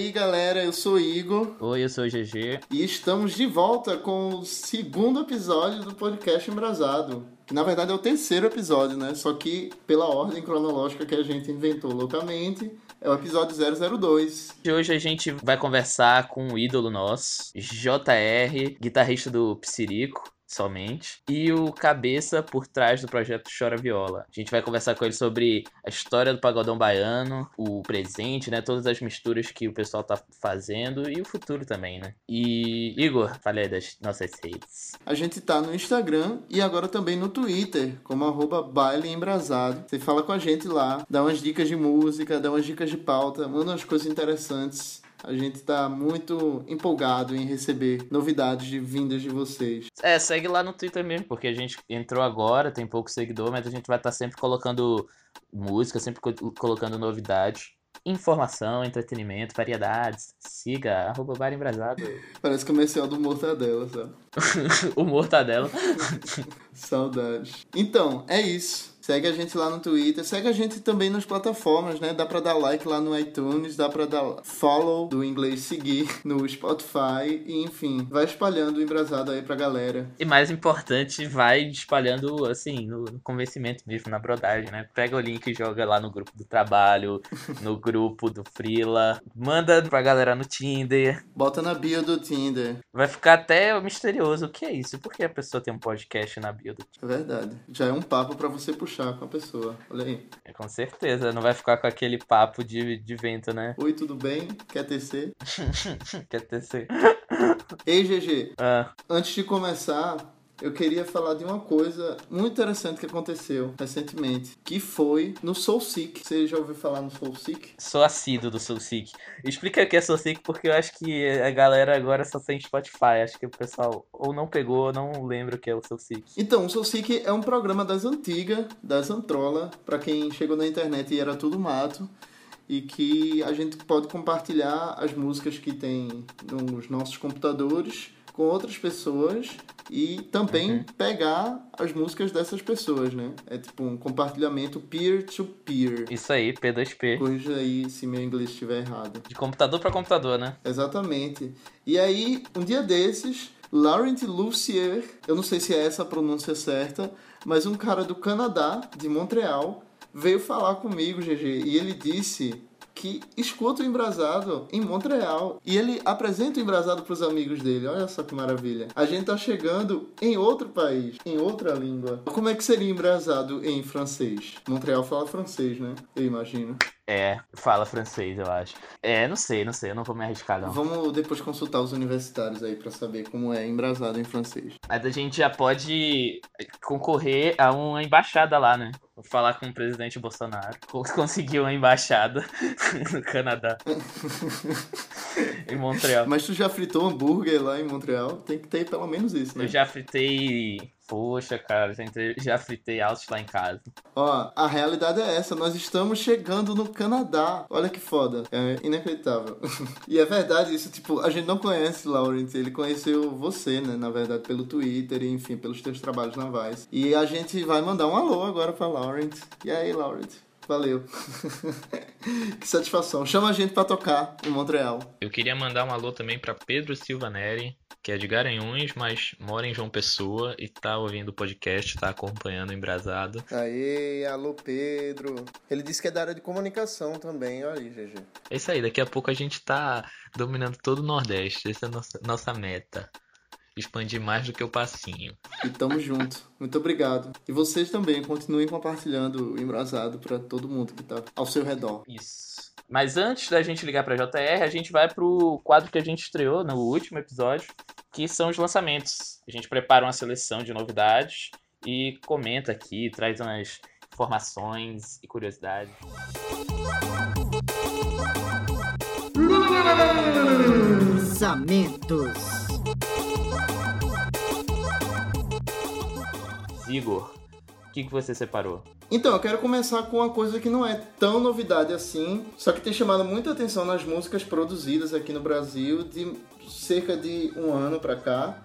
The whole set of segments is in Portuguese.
aí, galera, eu sou Igor. Oi, eu sou o GG. E estamos de volta com o segundo episódio do podcast Embrasado. Que na verdade é o terceiro episódio, né? Só que pela ordem cronológica que a gente inventou loucamente, é o episódio 002. E hoje a gente vai conversar com um ídolo nosso, JR, guitarrista do Psirico somente, e o cabeça por trás do projeto Chora Viola. A gente vai conversar com ele sobre a história do pagodão baiano, o presente, né, todas as misturas que o pessoal tá fazendo e o futuro também, né? E Igor, fale aí das nossas redes. A gente tá no Instagram e agora também no Twitter, como arroba. Você fala com a gente lá, dá umas dicas de música, dá umas dicas de pauta, manda umas coisas interessantes. A gente está muito empolgado em receber novidades de vindas de vocês. É, segue lá no Twitter mesmo, porque a gente entrou agora, tem pouco seguidor, mas a gente vai estar tá sempre colocando música, sempre co colocando novidades. Informação, entretenimento, variedades. Siga, arroba Bar Embrasado. Parece comercial do Mortadela, sabe? o Mortadela. Saudades. Então, é isso. Segue a gente lá no Twitter, segue a gente também nas plataformas, né? Dá pra dar like lá no iTunes, dá pra dar follow do inglês seguir no Spotify, e enfim, vai espalhando o embrasado aí pra galera. E mais importante, vai espalhando, assim, no, no convencimento mesmo, na brodagem, né? Pega o link e joga lá no grupo do trabalho, no grupo do Freela, manda pra galera no Tinder. Bota na bio do Tinder. Vai ficar até misterioso. O que é isso? Por que a pessoa tem um podcast na bio do Tinder? É verdade. Já é um papo para você puxar puxar com a pessoa. Olha aí. É, com certeza, não vai ficar com aquele papo de, de vento, né? Oi, tudo bem? Quer tecer? Quer tecer? Ei, GG. Ah. Antes de começar, eu queria falar de uma coisa muito interessante que aconteceu recentemente, que foi no Soul Seek. Você já ouviu falar no Soul Seek? Sou assíduo do Soul Seek. Explica o que é Soul Seek, porque eu acho que a galera agora só tem Spotify. Acho que o pessoal ou não pegou ou não lembra o que é o Soul Seek. Então, o Soul Seek é um programa das antigas, das Antrola, para quem chegou na internet e era tudo mato e que a gente pode compartilhar as músicas que tem nos nossos computadores com outras pessoas e também uhum. pegar as músicas dessas pessoas, né? É tipo um compartilhamento peer-to-peer. -peer. Isso aí, P2P. Corrija aí se meu inglês estiver errado. De computador para computador, né? Exatamente. E aí, um dia desses, Laurent Lucier, eu não sei se é essa a pronúncia certa, mas um cara do Canadá, de Montreal, veio falar comigo, GG, e ele disse que escuta o Embrasado em Montreal. E ele apresenta o Embrasado para os amigos dele. Olha só que maravilha. A gente tá chegando em outro país, em outra língua. Como é que seria Embrasado em francês? Montreal fala francês, né? Eu imagino. É, fala francês, eu acho. É, não sei, não sei, eu não vou me arriscar, não. Vamos depois consultar os universitários aí para saber como é embrasado em francês. Mas a gente já pode concorrer a uma embaixada lá, né? Vou falar com o presidente Bolsonaro. Conseguiu uma embaixada no Canadá. em Montreal. Mas tu já fritou hambúrguer lá em Montreal? Tem que ter pelo menos isso, né? Eu já fritei Poxa, cara, já fritei altos lá em casa. Ó, a realidade é essa. Nós estamos chegando no Canadá. Olha que foda. É inacreditável. e é verdade isso. Tipo, a gente não conhece Laurent. Ele conheceu você, né? Na verdade, pelo Twitter e, enfim, pelos teus trabalhos navais. E a gente vai mandar um alô agora pra Laurent. E aí, Laurent? Valeu. que satisfação. Chama a gente para tocar em Montreal. Eu queria mandar um alô também para Pedro Silva Neri, que é de Garanhuns, mas mora em João Pessoa e tá ouvindo o podcast, tá acompanhando o Embrasado. Aê, alô Pedro. Ele disse que é da área de comunicação também, olha aí, GG. É isso aí, daqui a pouco a gente tá dominando todo o Nordeste, essa é a nossa, nossa meta expandir mais do que o passinho. E tamo junto. Muito obrigado. E vocês também continuem compartilhando o Embrasado para todo mundo que tá ao seu redor. Isso. Mas antes da gente ligar para JR, a gente vai pro quadro que a gente estreou no último episódio, que são os lançamentos. A gente prepara uma seleção de novidades e comenta aqui, traz umas informações e curiosidades. Lançamentos. Igor, o que, que você separou? Então, eu quero começar com uma coisa que não é tão novidade assim, só que tem chamado muita atenção nas músicas produzidas aqui no Brasil de cerca de um ano pra cá,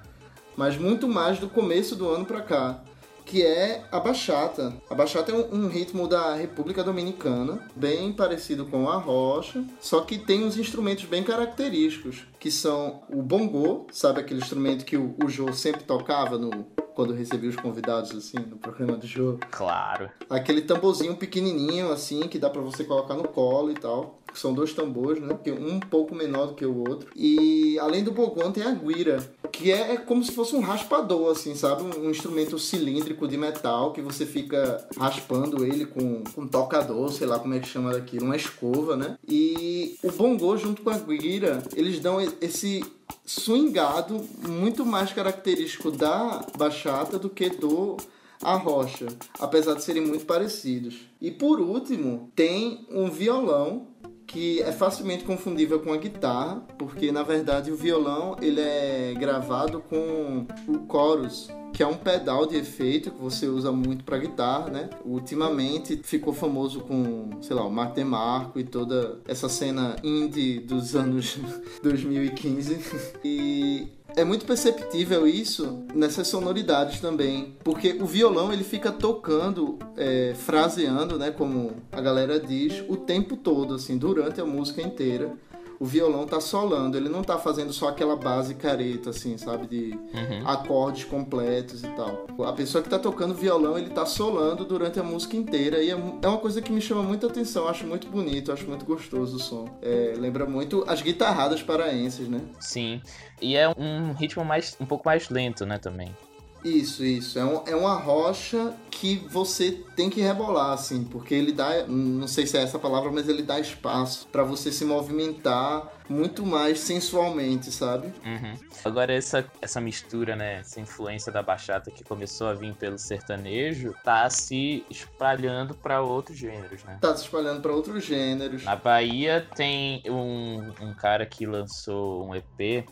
mas muito mais do começo do ano pra cá, que é a bachata. A bachata é um, um, ritmo da República Dominicana, bem parecido com a rocha, só que tem uns instrumentos bem característicos, que são o bongô, sabe aquele instrumento que o, o Jô sempre tocava no quando recebia os convidados, assim, no programa do jogo. Claro. Aquele tamborzinho pequenininho, assim, que dá para você colocar no colo e tal. São dois tambores, né? Um pouco menor do que o outro. E além do bogão tem a guira, que é como se fosse um raspador, assim, sabe? Um instrumento cilíndrico de metal que você fica raspando ele com um tocador, sei lá como é que chama daquilo, uma escova, né? E o bongô junto com a guira, eles dão esse swingado muito mais característico da bachata do que do a rocha, apesar de serem muito parecidos. E por último, tem um violão que é facilmente confundível com a guitarra, porque na verdade o violão ele é gravado com o chorus, que é um pedal de efeito que você usa muito para guitarra, né? Ultimamente ficou famoso com, sei lá, o Mark DeMarco e toda essa cena indie dos anos 2015. E é muito perceptível isso nessas sonoridades também, porque o violão ele fica tocando, é, fraseando, né, como a galera diz, o tempo todo, assim, durante a música inteira o violão tá solando, ele não tá fazendo só aquela base careta, assim, sabe? De uhum. acordes completos e tal. A pessoa que tá tocando violão, ele tá solando durante a música inteira e é, é uma coisa que me chama muita atenção, acho muito bonito, acho muito gostoso o som. É, lembra muito as guitarradas paraenses, né? Sim. E é um ritmo mais um pouco mais lento, né, também. Isso, isso. É, um, é uma rocha que você tem que rebolar, assim, porque ele dá, não sei se é essa palavra, mas ele dá espaço para você se movimentar muito mais sensualmente, sabe? Uhum. Agora, essa, essa mistura, né, essa influência da bachata que começou a vir pelo sertanejo, tá se espalhando para outros gêneros, né? Tá se espalhando para outros gêneros. Na Bahia tem um, um cara que lançou um EP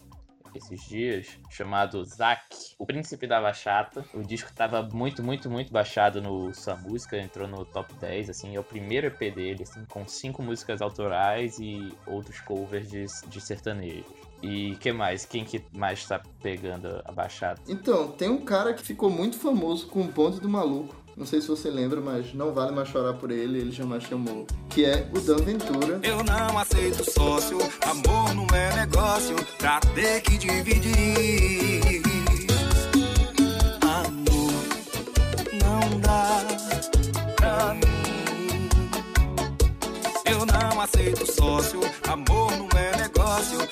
esses dias, chamado Zack, o príncipe da bachata. O disco tava muito, muito, muito baixado no sua música, entrou no top 10, assim, é o primeiro EP dele, assim, com cinco músicas autorais e outros covers de, de sertanejos. E que mais? Quem que mais tá pegando a bachata? Então, tem um cara que ficou muito famoso com o Ponto do Maluco. Não sei se você lembra, mas não vale mais chorar por ele, ele jamais chamou. Que é o Dan Ventura. Eu não aceito sócio, amor não é negócio, pra ter que dividir. Amor não dá pra mim. Eu não aceito sócio, amor não é negócio,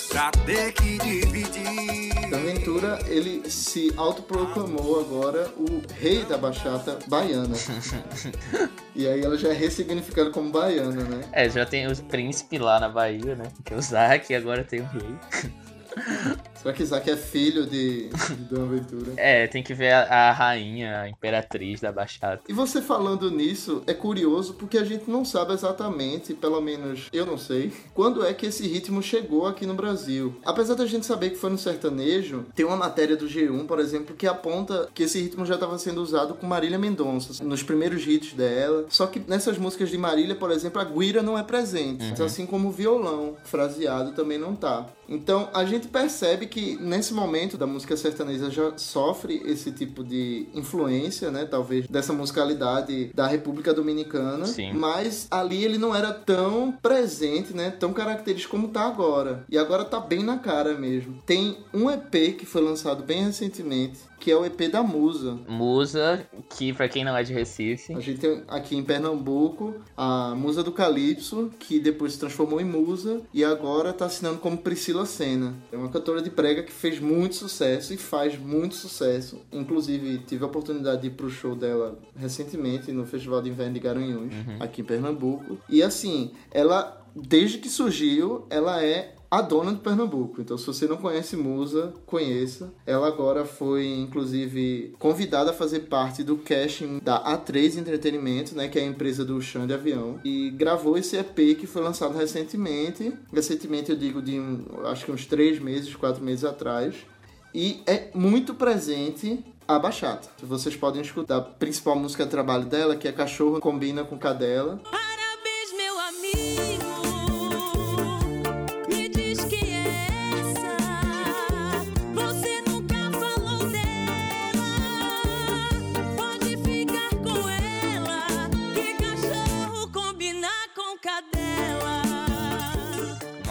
pra ter que dividir. Ventura, ele se autoproclamou agora o rei da bachata baiana. e aí ela já é ressignificada como baiana, né? É, já tem o príncipe lá na Bahia, né? Que é o Zac, e agora tem o rei. Será que Isaac é filho de, de Dona Ventura? É, tem que ver a, a, rainha, a imperatriz da Baixada. E você falando nisso, é curioso porque a gente não sabe exatamente, pelo menos eu não sei, quando é que esse ritmo chegou aqui no Brasil. Apesar da gente saber que foi no sertanejo, tem uma matéria do G1, por exemplo, que aponta que esse ritmo já estava sendo usado com Marília Mendonça, nos primeiros hits dela. Só que nessas músicas de Marília, por exemplo, a guira não é presente, uhum. assim como o violão fraseado também não tá. Então a gente percebe que nesse momento da música sertaneja já sofre esse tipo de influência, né? Talvez dessa musicalidade da República Dominicana. Sim. Mas ali ele não era tão presente, né? Tão característico como tá agora. E agora tá bem na cara mesmo. Tem um EP que foi lançado bem recentemente, que é o EP da Musa. Musa, que para quem não é de Recife. A gente tem aqui em Pernambuco a Musa do Calypso, que depois se transformou em Musa e agora tá assinando como Priscila Senna. É uma cantora de prega que fez muito sucesso e faz muito sucesso. Inclusive, tive a oportunidade de ir pro show dela recentemente no Festival de Inverno de Garanhuns, uhum. aqui em Pernambuco. E assim, ela desde que surgiu, ela é a dona de Pernambuco. Então, se você não conhece Musa, conheça. Ela agora foi, inclusive, convidada a fazer parte do casting da A3 Entretenimento, né, que é a empresa do chão de avião, e gravou esse EP que foi lançado recentemente. Recentemente, eu digo de, acho que uns três meses, quatro meses atrás. E é muito presente a bachata. Vocês podem escutar a principal música de trabalho dela, que é Cachorro Combina com Cadela. Parabéns,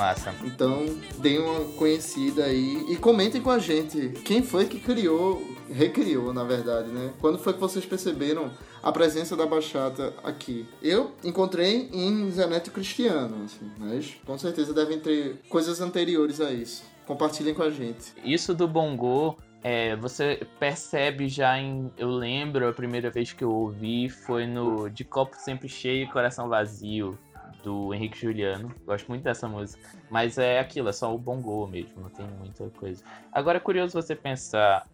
Massa. Então, deem uma conhecida aí e comentem com a gente quem foi que criou, recriou, na verdade, né? Quando foi que vocês perceberam a presença da bachata aqui? Eu encontrei em Zaneto Cristiano, assim, mas com certeza devem ter coisas anteriores a isso. Compartilhem com a gente. Isso do bongô, é, você percebe já em. Eu lembro a primeira vez que eu ouvi foi no De Copo Sempre Cheio e Coração Vazio, do Henrique Juliano. Gosto muito dessa música. Mas é aquilo, é só o bongô mesmo, não tem muita coisa. Agora é curioso você pensar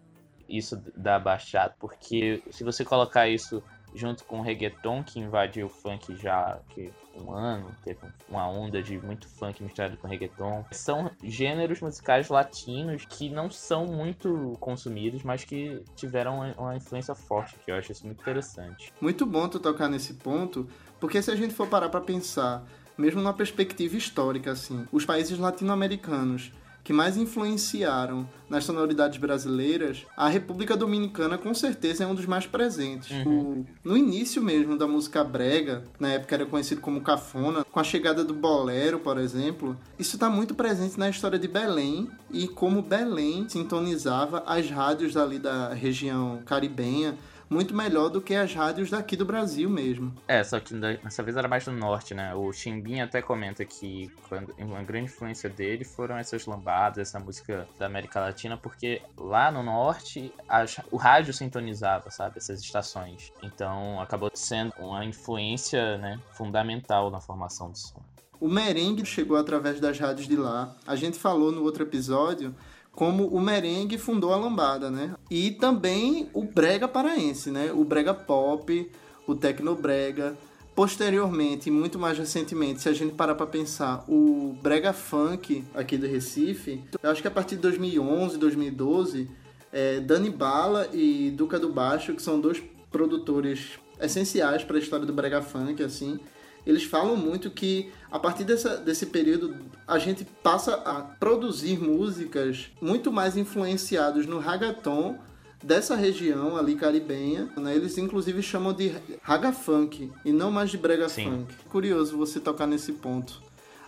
isso da bachata, porque se você colocar isso junto com o reggaeton que invadiu o funk já que um ano, teve uma onda de muito funk misturado com reggaeton. São gêneros musicais latinos que não são muito consumidos, mas que tiveram uma influência forte, que eu acho isso muito interessante. Muito bom tu tocar nesse ponto, porque se a gente for parar pra pensar, mesmo numa perspectiva histórica, assim, os países latino-americanos que mais influenciaram nas sonoridades brasileiras, a República Dominicana com certeza é um dos mais presentes. Uhum. O- no início mesmo da música brega, na época era conhecido como cafona, com a chegada do bolero, por exemplo, isso está muito presente na história de Belém e como Belém sintonizava as rádios ali da região caribenha muito melhor do que as rádios daqui do Brasil mesmo. É, só que dessa vez era mais do norte, né? O Chimbinha até comenta que quando, uma grande influência dele foram essas lambadas, essa música da América Latina, porque lá no norte as- o rádio sintonizava, sabe? Essas estações. Então acabou sendo uma influência né, fundamental na formação do som. O merengue chegou através das rádios de lá. A gente falou no outro episódio como o merengue fundou a lambada, né? E também o brega paraense, né? O brega pop, o tecnobrega. Posteriormente, muito mais recentemente, se a gente parar pra pensar, o brega funk aqui do Recife, eu acho que a partir de 2011, 2012, é, Dani Bala e Duca do Baixo, que são dois produtores essenciais para a história do brega funk, assim, eles falam muito que a partir dessa, desse período a gente passa a produzir músicas muito mais influenciados no ragaton dessa região ali caribenha, né? Eles inclusive chamam de raga funk e não mais de brega Sim. funk. Curioso você tocar nesse ponto.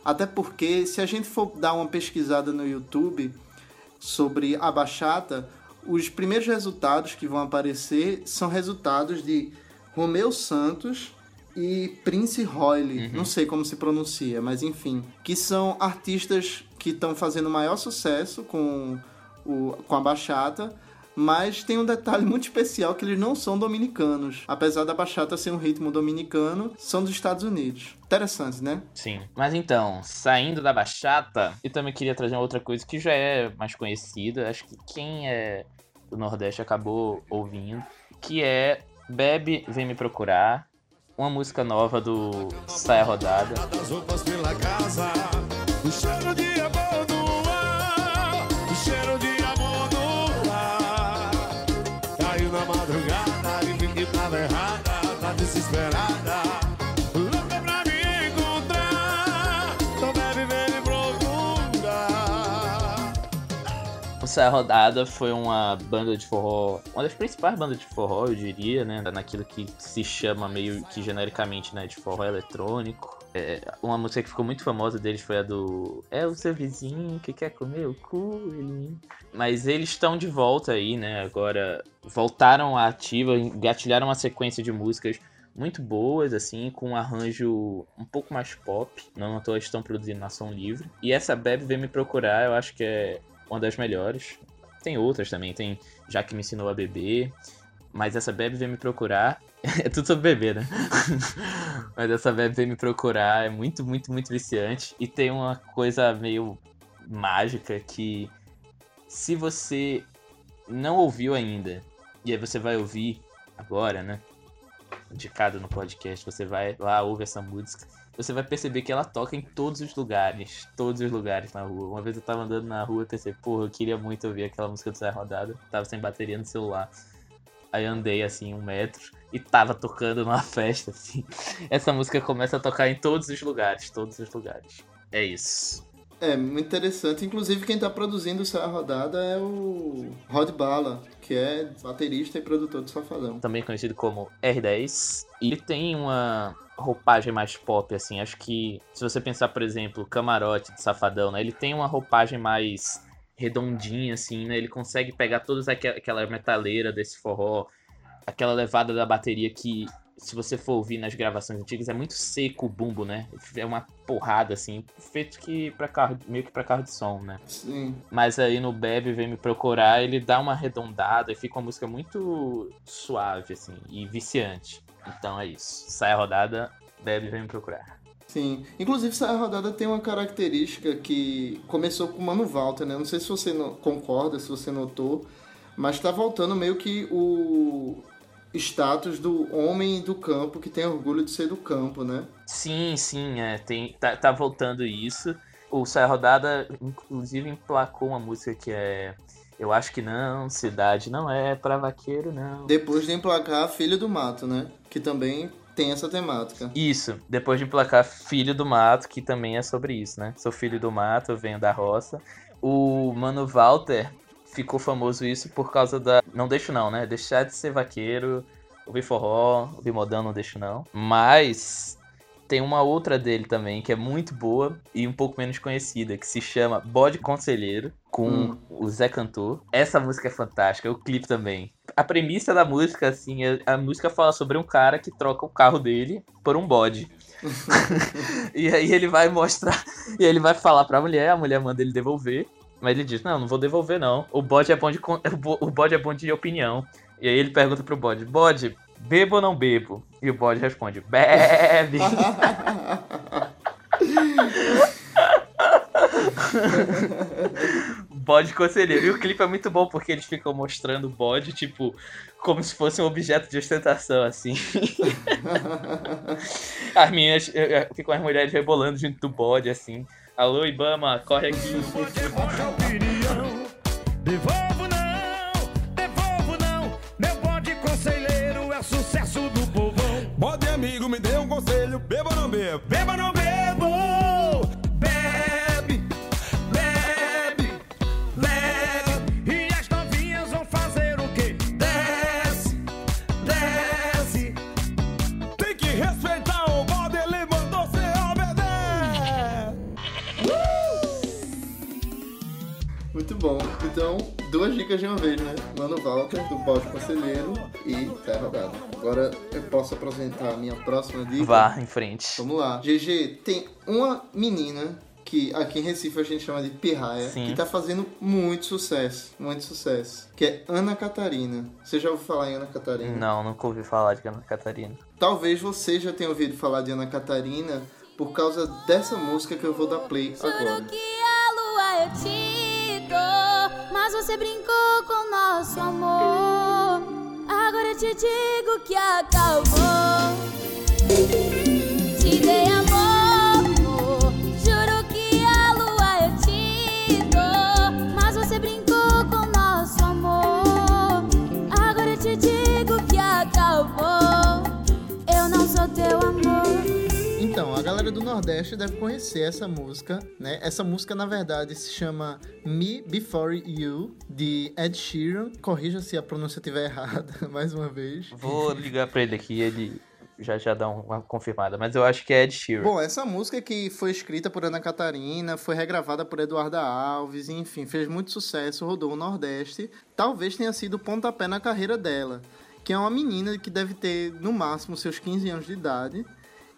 Até porque se a gente for dar uma pesquisada no YouTube sobre a bachata, os primeiros resultados que vão aparecer são resultados de Romeu Santos e Prince Royale, não sei como se pronuncia, mas enfim, que são artistas que estão fazendo maior sucesso com, o, com a bachata, mas tem um detalhe muito especial que eles não são dominicanos. Apesar da bachata ser um ritmo dominicano, são dos Estados Unidos. Interessante, né? Sim. Mas então, saindo da bachata, eu também queria trazer uma outra coisa que já é mais conhecida. Acho que quem é do Nordeste acabou ouvindo. Que é Bebe Vem Me Procurar. Uma música nova do Saia Rodada. das roupas pela casa, Saia Rodada foi uma banda de forró, uma das principais bandas de forró, eu diria, né? Naquilo que se chama meio que genericamente né, de forró eletrônico. É, uma música que ficou muito famosa deles foi a do É o seu vizinho que quer comer o cu, ele... Mas eles estão de volta aí, né? Agora voltaram à ativa, engatilharam uma sequência de músicas muito boas, assim, com um arranjo um pouco mais pop. Não à toa estão produzindo na Som Livre. E essa Bebe Vem Me Procurar, eu acho que é uma das melhores. Tem outras também, tem Já Que Me Ensinou a Beber. Mas essa Bebe Vem Me Procurar... é tudo sobre beber, né? mas essa Bebe Vem Me Procurar é muito, muito, muito viciante. E tem uma coisa meio mágica que... Se você não ouviu ainda, e aí você vai ouvir agora, né? Indicado no podcast, você vai lá, ouve essa música. Você vai perceber que ela toca em todos os lugares. Todos os lugares na rua. Uma vez eu tava andando na rua e pensei, porra, eu queria muito ouvir aquela música do Zé Rodada. Tava sem bateria no celular. Aí andei assim um metro e tava tocando numa festa, assim. Essa música começa a tocar em todos os lugares, todos os lugares. É isso. É, muito interessante. Inclusive, quem tá produzindo essa rodada é o Rod Bala, que é baterista e produtor do Safadão. também conhecido como R10. E ele tem uma, roupagem mais pop, assim. Acho que se você pensar, por exemplo, Camarote de Safadão, né? Ele tem uma roupagem mais redondinha, assim, né? Ele consegue pegar toda aquela metaleira desse forró, aquela levada da bateria que, se você for ouvir nas gravações antigas, é muito seco o bumbo, né? É uma porrada, assim, feito que para carro, meio que pra carro de som, né? Sim. Mas aí no Bebe Vem Me Procurar, ele dá uma arredondada e fica uma música muito suave, assim, e viciante. Então é isso. Sai a rodada, Bebe Vem Me Procurar. Sim. Inclusive, essa rodada tem uma característica que começou com o Mano Walter, né? Não sei se você concorda, se você notou, mas tá voltando meio que o status do homem do campo que tem orgulho de ser do campo, né? Sim, sim, é, tem, tá, tá voltando isso. O Sai a Rodada, inclusive, emplacou uma música que é Eu Acho Que Não, Cidade Não É Pra Vaqueiro, Não. Depois de emplacar Filho do Mato, né? Que também tem essa temática. Isso, depois de emplacar Filho do Mato, que também é sobre isso, né? Sou filho do mato, eu venho da roça. O Mano Walter ficou famoso isso por causa da. Não deixo não, né? Deixar de ser vaqueiro, ouvir forró, ouvir modão, não deixo não. Mas tem uma outra dele também que é muito boa e um pouco menos conhecida, que se chama Bode Conselheiro, com Hum. o Zé Cantor. Essa música é fantástica, o clipe também. A premissa da música, assim, é- a música fala sobre um cara que troca o carro dele por um bode. e aí ele vai mostrar, e ele vai falar pra mulher, a mulher manda ele devolver. Mas ele diz, não, não vou devolver não. O bode é bom de, o bode é bom de opinião. E aí ele pergunta pro bode, bode, bebo ou não bebo? E o bode responde, bebe. bode conselheiro. E o clipe é muito bom porque eles ficam mostrando o bode, tipo, como se fosse um objeto de ostentação, assim. as eh, ficam as mulheres rebolando junto do bode, assim. Alô, Ibama, corre aqui. Beba não dicas de uma vez, né? Mano Walter, do Bode Conselheiro e Terra Rodada. Agora eu posso apresentar a minha próxima dica. Vá em frente. Vamos lá. GG, tem uma menina que aqui em Recife a gente chama de Pirraia, Sim. que tá fazendo muito sucesso. Muito sucesso. Que é Ana Catarina. Você já ouviu falar em Ana Catarina? Não, nunca ouvi falar de Ana Catarina. Talvez você já tenha ouvido falar de Ana Catarina por causa dessa música que eu vou dar play agora. Juro que a lua eu te dou, mas você brincou com nosso amor. Agora eu te digo que acabou. Então, a galera do Nordeste deve conhecer essa música, né? Essa música, na verdade, se chama Me Before You, de Ed Sheeran. Corrija se a pronúncia estiver errada, mais uma vez. Vou ligar pra ele aqui, ele já já dá uma confirmada. Mas eu acho que é Ed Sheeran. Bom, essa música que foi escrita por Ana Catarina, foi regravada por Eduarda Alves, enfim, fez muito sucesso, rodou o Nordeste. Talvez tenha sido o pontapé na carreira dela, que é uma menina que deve ter, no máximo, seus 15 anos de idade.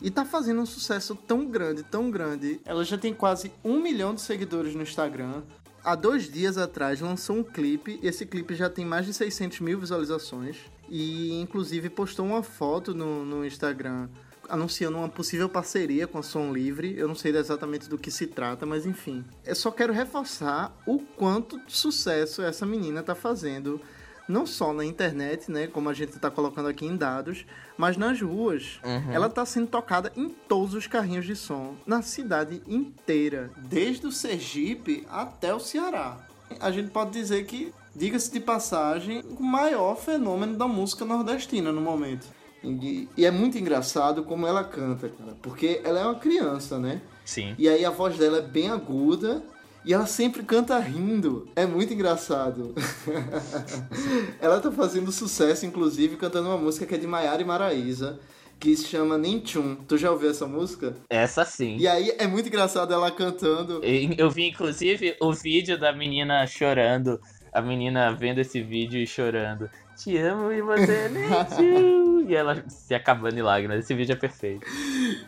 E tá fazendo um sucesso tão grande, tão grande. Ela já tem quase um milhão de seguidores no Instagram. Há dois dias atrás lançou um clipe. Esse clipe já tem mais de 600 mil visualizações. E inclusive postou uma foto no, no Instagram anunciando uma possível parceria com a Som Livre. Eu não sei exatamente do que se trata, mas enfim. Eu só quero reforçar o quanto sucesso essa menina tá fazendo. Não só na internet, né? Como a gente tá colocando aqui em dados, mas nas ruas. Ela tá sendo tocada em todos os carrinhos de som, na cidade inteira, desde o Sergipe até o Ceará. A gente pode dizer que, diga-se de passagem, o maior fenômeno da música nordestina no momento. E, e é muito engraçado como ela canta, cara, porque ela é uma criança, né? Sim. E aí a voz dela é bem aguda e ela sempre canta rindo. É muito engraçado. ela tá fazendo sucesso, inclusive, cantando uma música que é de Maiara e Maraíza, que se chama Ninchun. Tu já ouviu essa música? Essa sim. E aí é muito engraçado ela cantando. Eu vi, inclusive, o vídeo da menina chorando. A menina vendo esse vídeo e chorando. Te amo e você nem tio. E ela se acabando em lágrimas. Esse vídeo é perfeito.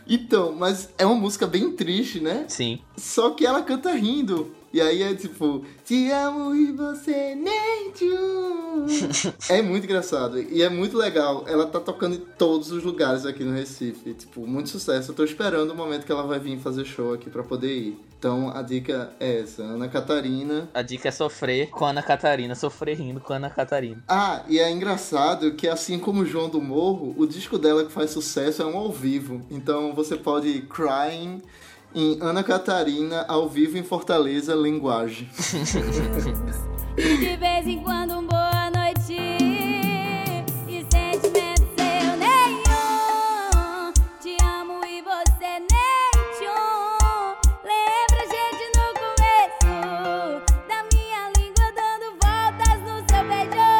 Então, mas é uma música bem triste, né? Sim. Só que ela canta rindo. E aí é tipo, te amo e você nem tchum. É muito engraçado. E é muito legal. Ela tá tocando em todos os lugares aqui no Recife. Tipo, muito sucesso. Eu tô esperando o momento que ela vai vir fazer show aqui pra poder ir. Então a dica é essa. Ana Catarina. A dica é sofrer com a Ana Catarina. Sofrer rindo com a Ana Catarina. Ah, e é engraçado que assim como o João do Morro, o disco dela que faz sucesso é um ao vivo. Então você pode ir crying em Ana Catarina ao vivo em Fortaleza, linguagem. E de vez em quando um boa noite. E sentimento seu nenhum. Te amo e você nem tchum Lembra gente no começo Da minha língua dando voltas no seu beijo.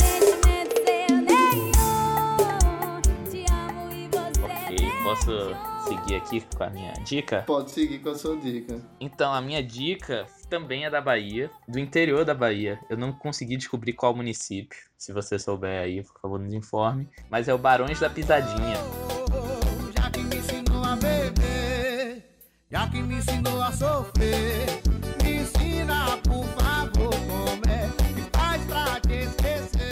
Sentimento seu nenhum. Te amo e você nem posso. Seguir aqui com a minha dica? Pode seguir com a sua dica. Então, a minha dica também é da Bahia, do interior da Bahia. Eu não consegui descobrir qual município. Se você souber aí, por favor, nos informe. Mas é o Barões da Pisadinha. Já que me ensinou a beber, já que me ensinou a sofrer,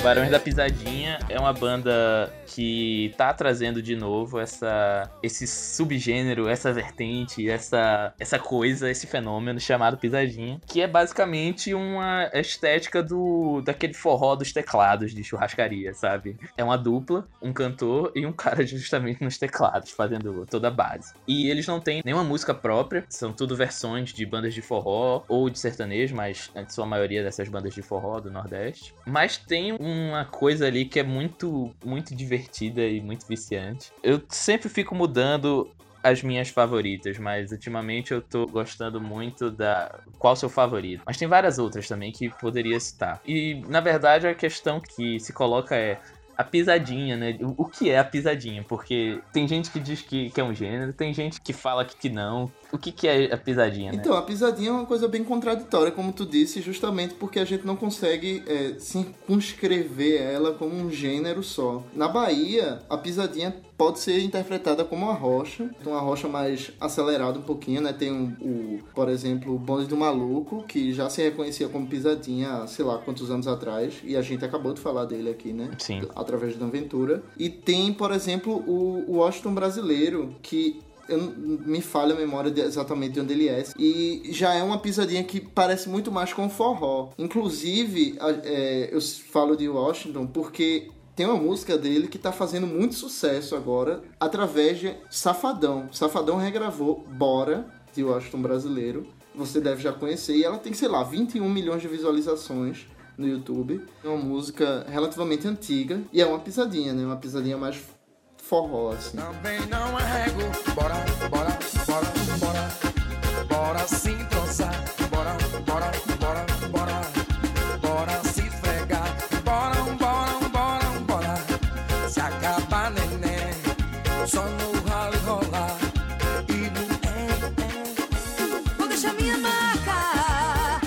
Barões da Pisadinha é uma banda que tá trazendo de novo essa esse subgênero, essa vertente, essa essa coisa, esse fenômeno chamado pisadinha, que é basicamente uma estética do daquele forró dos teclados de churrascaria, sabe? É uma dupla, um cantor e um cara justamente nos teclados fazendo toda a base. E eles não têm nenhuma música própria, são tudo versões de bandas de forró ou de sertanejo, mas a sua maioria dessas bandas de forró do Nordeste. Mas tem uma coisa ali que é muito, muito divertida e muito viciante. Eu sempre fico mudando as minhas favoritas, mas ultimamente eu tô gostando muito da qual seu favorito. Mas tem várias outras também que poderia citar. E na verdade a questão que se coloca é a pisadinha, né? O, o que é a pisadinha? Porque tem gente que diz que, que é um gênero, tem gente que fala que, que não. O que, que é a pisadinha, né? Então, a pisadinha é uma coisa bem contraditória, como tu disse, justamente porque a gente não consegue é, circunscrever ela como um gênero só. Na Bahia, a pisadinha pode ser interpretada como uma rocha, então uma rocha mais acelerada um pouquinho, né? Tem o, o, por exemplo, o Bonde do Maluco, que já se reconhecia como pisadinha, sei lá quantos anos atrás, e a gente acabou de falar dele aqui, né? Sim. Através da aventura. E tem, por exemplo, o, Washington brasileiro, que eu me falha a memória de exatamente de onde ele é. E já é uma pisadinha que parece muito mais com forró. Inclusive, é, eu falo de Washington porque tem uma música dele que tá fazendo muito sucesso agora através de Safadão. Safadão regravou Bora, de Washington brasileiro. Você deve já conhecer. E ela tem, sei lá, 21 milhões de visualizações no YouTube. É uma música relativamente antiga. E é uma pisadinha, né? Uma pisadinha mais forró, assim. Também não é rego, bora, bora, bora, bora, bora se só no ralo rolar e no é, Vou deixar minha marca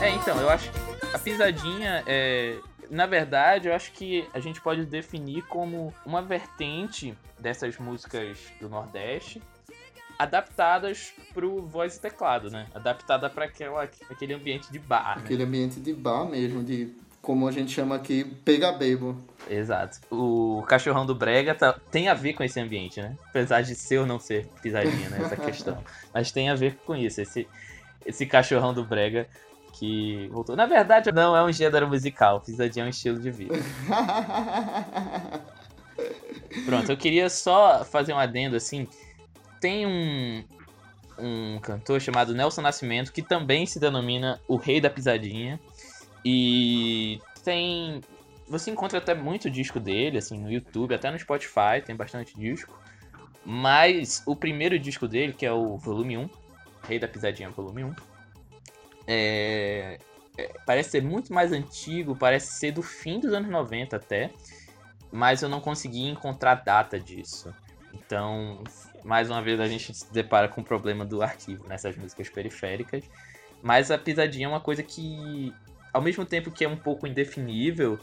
É, então, eu acho que a pisadinha é. Na verdade, eu acho que a gente pode definir como uma vertente dessas músicas do Nordeste adaptadas pro voz e teclado, né? Adaptada para aquele ambiente de bar, né? Aquele ambiente de bar mesmo, de como a gente chama aqui, pega bebo. Exato. O cachorrão do Brega tá- tem a ver com esse ambiente, né? Apesar de ser ou não ser pisadinha, né? Essa questão. Mas tem a ver com isso. Esse, esse cachorrão do Brega que voltou. Na verdade, não é um gênero musical. Pisadinha é um estilo de vida. Pronto, eu queria só fazer um adendo assim. Tem um, um cantor chamado Nelson Nascimento que também se denomina o Rei da Pisadinha. E tem. Você encontra até muito disco dele, assim, no YouTube, até no Spotify, tem bastante disco. Mas o primeiro disco dele, que é o volume 1, Rei da Pisadinha volume 1, é, é- parece ser muito mais antigo, parece ser do fim dos anos 90 até. mas eu não consegui encontrar data disso. Então, mais uma vez a gente se depara com o problema do arquivo nessas músicas periféricas. Mas a pisadinha é uma coisa que, ao mesmo tempo que é um pouco indefinível,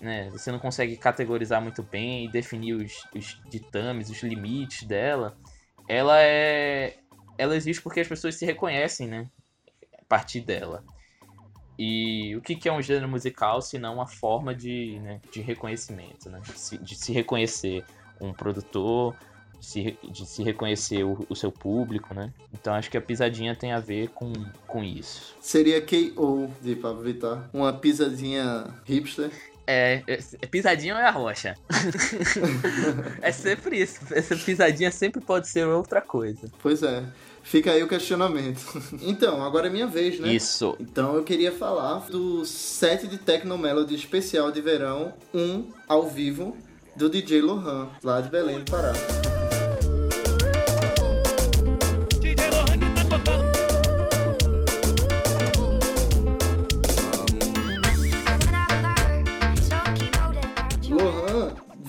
né, você não consegue categorizar muito bem e definir os, os ditames, os limites dela, ela é. Ela existe porque as pessoas se reconhecem, né? A partir dela. E o que, que é um gênero musical se não uma forma de, né, de reconhecimento, né? De se, reconhecer um produtor, se, de se reconhecer o, o, seu público, né? Então acho que a pisadinha tem a ver com, com isso. Seria K.O. de Pablo Vittar. Uma pisadinha hipster. É, é, é pisadinha ou é a rocha? é sempre isso. Essa pisadinha sempre pode ser outra coisa. Pois é. Fica aí o questionamento. Então, agora é minha vez, né? Isso. Então eu queria falar do set de Tecno Melody especial de verão 1 ao vivo do DJ Lohan, lá de Belém do Pará.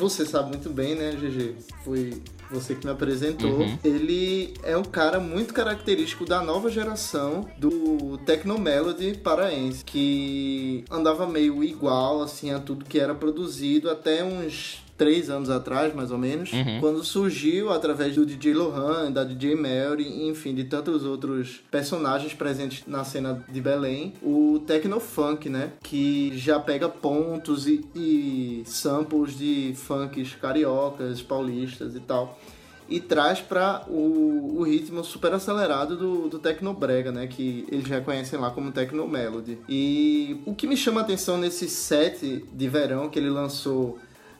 Você sabe muito bem, né, GG? Foi você que me apresentou, Uhum. ele é um cara muito característico da nova geração do Tecnomelody paraense, que andava meio igual assim a tudo que era produzido até uns três anos atrás, mais ou menos, Uhum. quando surgiu através do DJ Lohan, da DJ Mary, enfim, de tantos outros personagens presentes na cena de Belém, o Tecnofunk, né? Que já pega pontos e, e samples de funks cariocas, paulistas e tal. E traz para o, o ritmo super acelerado do, do Tecnobrega, né? Que eles reconhecem lá como Tecno Melody. E o que me chama a atenção nesse set de verão que ele lançou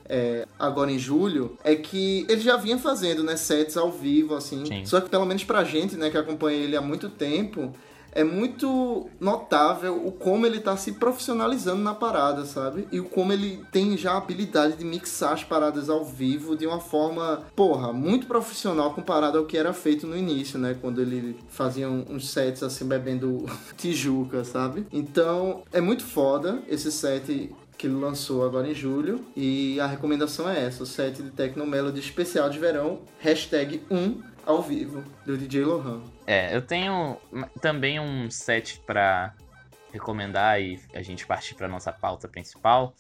é, agora em julho, é que ele já vinha fazendo, né, sets ao vivo, assim. Sim. Só que pelo menos pra gente, né, que acompanha ele há muito tempo, é muito notável o como ele tá se profissionalizando na parada, sabe? E o como ele tem já a habilidade de mixar as paradas ao vivo de uma forma, porra, muito profissional comparado ao que era feito no início, né? Quando ele fazia uns sets assim, bebendo Tijuca, sabe? Então, é muito foda esse set que ele lançou agora em julho. E a recomendação é essa: o set de Tecno Melody especial de verão, hashtag 1 ao vivo, do DJ Lohan. É, eu tenho também um set pra recomendar e a gente partir pra nossa pauta principal.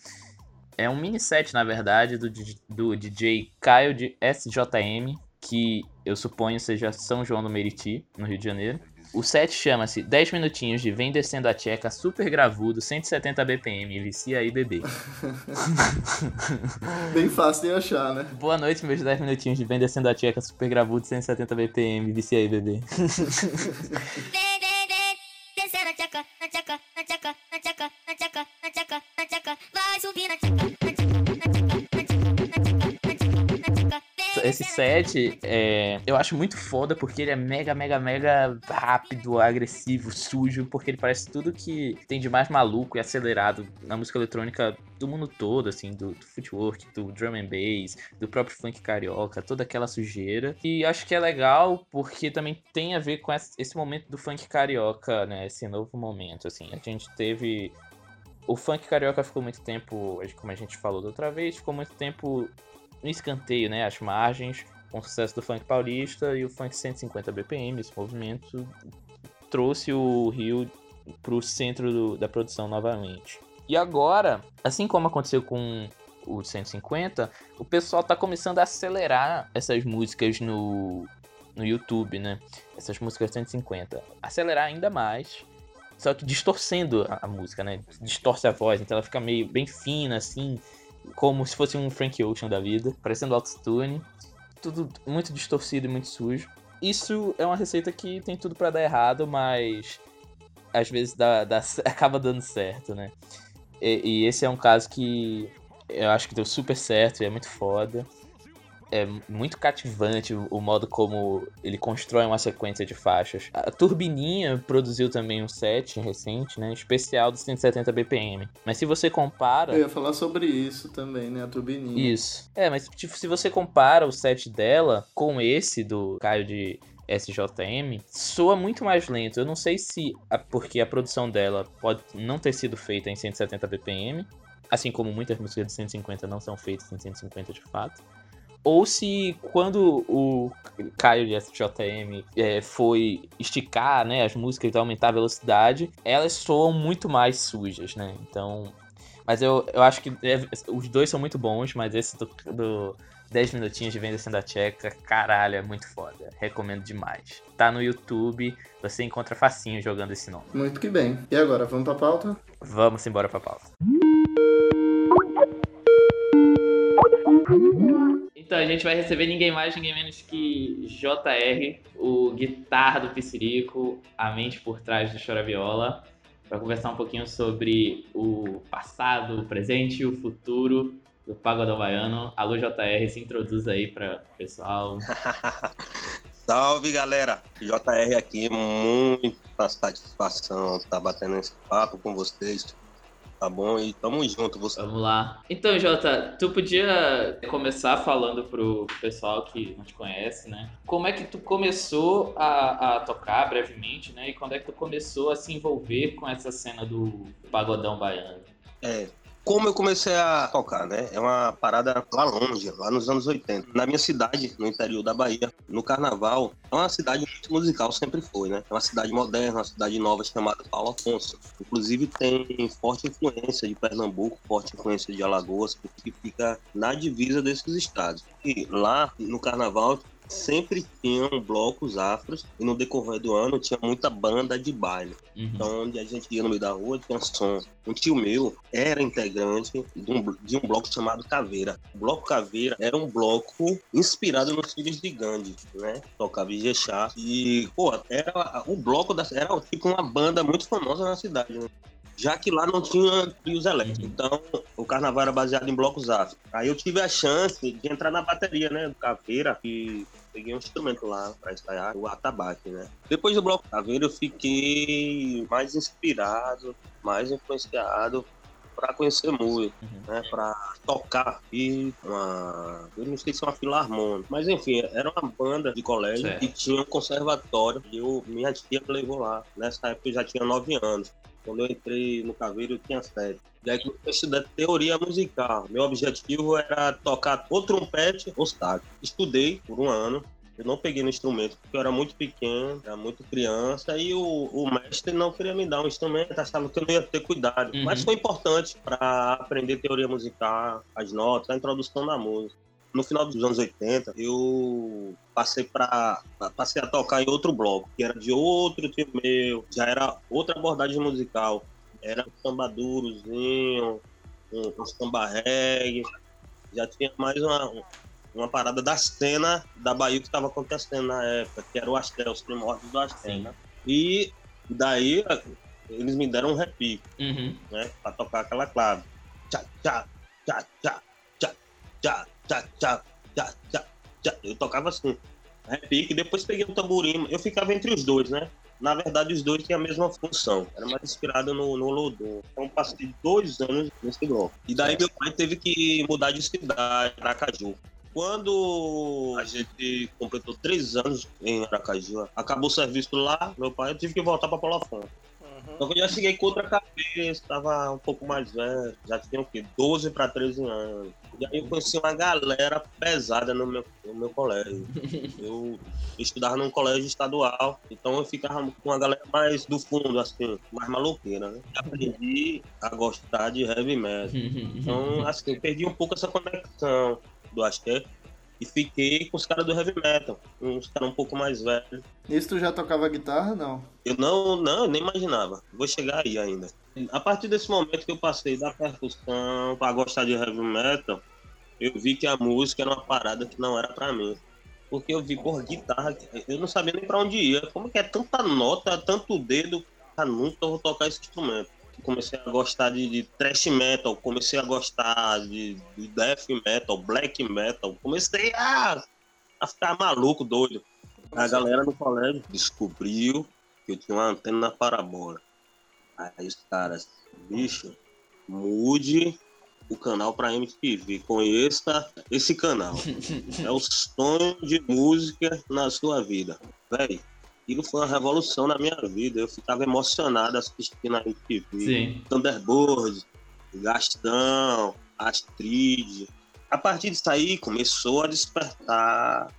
É um mini set, na verdade, do, do DJ Caio de SJM, que eu suponho seja São João do Meriti, no Rio de Janeiro. O set chama-se 10 minutinhos de Vem Descendo a Tcheca, super gravudo, 170 BPM, vicia aí bebê. Bem fácil de achar, né? Boa noite, meus 10 minutinhos de Vem Descendo a Tcheca, super gravudo, 170 BPM, vicia aí bebê. Vem, vem, vem, descer na tcheca, na tcheca, na tcheca, na tcheca, na tcheca, na tcheca, na tcheca, vai subir na tcheca, Esse set, é, eu acho muito foda porque ele é mega, mega, mega rápido, agressivo, sujo, porque ele parece tudo que tem de mais maluco e acelerado na música eletrônica do mundo todo, assim, do, do footwork, do drum and bass, do próprio funk carioca, toda aquela sujeira. E acho que é legal porque também tem a ver com esse momento do funk carioca, né, esse novo momento, assim. A gente teve o funk carioca ficou muito tempo, como a gente falou da outra vez, ficou muito tempo no escanteio, né? As margens, com o sucesso do funk paulista e o funk 150 BPM, esse movimento trouxe o Rio pro centro do- da produção novamente. E agora, assim como aconteceu com o 150, o pessoal tá começando a acelerar essas músicas no, no YouTube, né? Essas músicas 150. Acelerar ainda mais. Só que distorcendo a, a música, né? Distorce a voz, então ela fica meio bem fina, assim, como se fosse um Frank Ocean da vida, parecendo autotune. Tudo muito distorcido e muito sujo. Isso é uma receita que tem tudo pra dar errado, mas às vezes dá, dá- acaba dando certo, né? E, e esse é um caso que eu acho que deu super certo e é muito foda. É muito cativante o, modo como ele constrói uma sequência de faixas. A Turbininha produziu também um set recente, né? Especial dos 170 BPM. Mas se você compara. Eu ia falar sobre isso também, né? A turbininha. Isso. É, mas tipo, se você compara o set dela com esse do Caio de SJM, soa muito mais lento. Eu não sei se a- porque a produção dela pode não ter sido feita em 170 BPM, assim como muitas músicas de 150 não são feitas em 150 de fato. Ou se quando o Caio de SJM é, foi esticar né, as músicas e aumentar a velocidade, elas soam muito mais sujas, né? Então. Mas eu, eu acho que os dois são muito bons, mas esse do, do 10 minutinhos de Venda Sendo a Tcheca, caralho, é muito foda. Recomendo demais. Tá no YouTube, você encontra facinho jogando esse nome. Muito que bem. E agora, vamos pra pauta? Vamos embora pra pauta. Então a gente vai receber ninguém mais, ninguém menos que JR, o guitarra do Piscirico, a mente por trás do Chora Viola, para conversar um pouquinho sobre o passado, o presente e o futuro do Pagodão Baiano. Alô JR, se introduz aí para o pessoal. Salve galera, JR aqui, muita satisfação estar batendo esse papo com vocês, tá bom? E tamo junto, você. Vamos lá. Então, Jota, tu podia começar falando pro pessoal que não te conhece, né? Como é que tu começou a, a tocar brevemente, né? E quando é que tu começou a se envolver com essa cena do pagodão baiano? É, como eu comecei a tocar, né? É uma parada lá longe, lá nos anos 80. Na minha cidade, no interior da Bahia, no carnaval, é uma cidade muito musical, sempre foi, né? É uma cidade moderna, uma cidade nova chamada Paulo Afonso. Inclusive tem forte influência de Pernambuco, forte influência de Alagoas, porque fica na divisa desses estados. E lá no carnaval sempre tinham blocos afros e no decorrer do ano tinha muita banda de baile. Uhum. Então, onde a gente ia no meio da rua, tinha som. Um tio meu era integrante de um, de um bloco chamado Caveira. O Bloco Caveira era um bloco inspirado nos Filhos de Gandhi, né? Tocava Ijexá. E, pô, era o bloco da, era tipo uma banda muito famosa na cidade, né? Já que lá não tinha trios elétricos. Então, o carnaval era baseado em blocos afro. Aí eu tive a chance de entrar na bateria, né? Do Caveira, e peguei um instrumento lá para ensaiar, o atabaque, né? Depois do bloco Caveira, eu fiquei mais inspirado, mais influenciado para conhecer música, Uhum. né? Para tocar e uma, eu não sei se é uma filarmônica, mas enfim, era uma banda de colégio Certo. que tinha um conservatório e eu, minha tia me levou lá. Nessa época eu já tinha nove anos. Quando eu entrei no Caveiro, eu tinha sete. E aí comecei a estudar teoria musical. Meu objetivo era tocar ou trompete ou sax. Estudei por um ano. Eu não peguei no instrumento porque eu era muito pequeno, era muito criança e o, o mestre não queria me dar um instrumento, achava que eu não ia ter cuidado. Uhum. Mas foi importante para aprender teoria musical, as notas, a introdução da música. No final dos anos 80, eu passei para passei a tocar em outro bloco, que era de outro tio meu, já era outra abordagem musical. Era um samba durozinho, um, um samba reggae, já tinha mais uma, uma parada da cena da Bahia que estava acontecendo na época, que era o Astel, os primórdios do Astel, né? E daí eles me deram um repique Uhum. né? Pra tocar aquela clave. Tchá, tchá, tchá, tchá, tchá, tchá, tchá, tchá, tchá, tchá, tchá. Eu tocava assim, repique, depois peguei o tamborim. Eu ficava entre os dois, né? Na verdade, os dois tinham a mesma função. Era mais inspirado no, no Lodô. Então, passei dois anos nesse bloco. E daí, meu pai teve que mudar de cidade, Aracaju. Quando a gente completou três anos em Aracaju, acabou o serviço lá, meu pai, eu tive que voltar para Afonso. Então eu já cheguei com outra cabeça, tava um pouco mais velho, já tinha o quê? 12 para 13 anos. E aí eu conheci uma galera pesada no meu, no meu colégio. Eu estudava num colégio estadual, então eu ficava com uma galera mais do fundo, assim, mais maluqueira, né? E aprendi a gostar de heavy metal. Então, assim, eu perdi um pouco essa conexão do Aztec e fiquei com os caras do heavy metal, uns caras um pouco mais velhos. Isso tu já tocava guitarra? Não. Eu não, não, eu nem imaginava. Vou chegar aí ainda. A partir desse momento que eu passei da percussão para gostar de heavy metal, eu vi que a música era uma parada que não era para mim. Porque eu vi, por guitarra, eu não sabia nem para onde ia. Como que é tanta nota, tanto dedo, ah, nunca eu vou tocar esse instrumento. Comecei a gostar de, de thrash metal, comecei a gostar de, de death metal, black metal. Comecei a, a ficar maluco, doido. A galera no colégio descobriu que eu tinha uma antena parabola. Aí os caras, bicho, mude o canal para MTV, conheça esse canal. É o sonho de música na sua vida. Véi, aquilo foi uma revolução na minha vida. Eu ficava emocionado assistindo a MTV. Sim. Thunderbird, Gastão, Astrid. A partir disso aí começou a despertar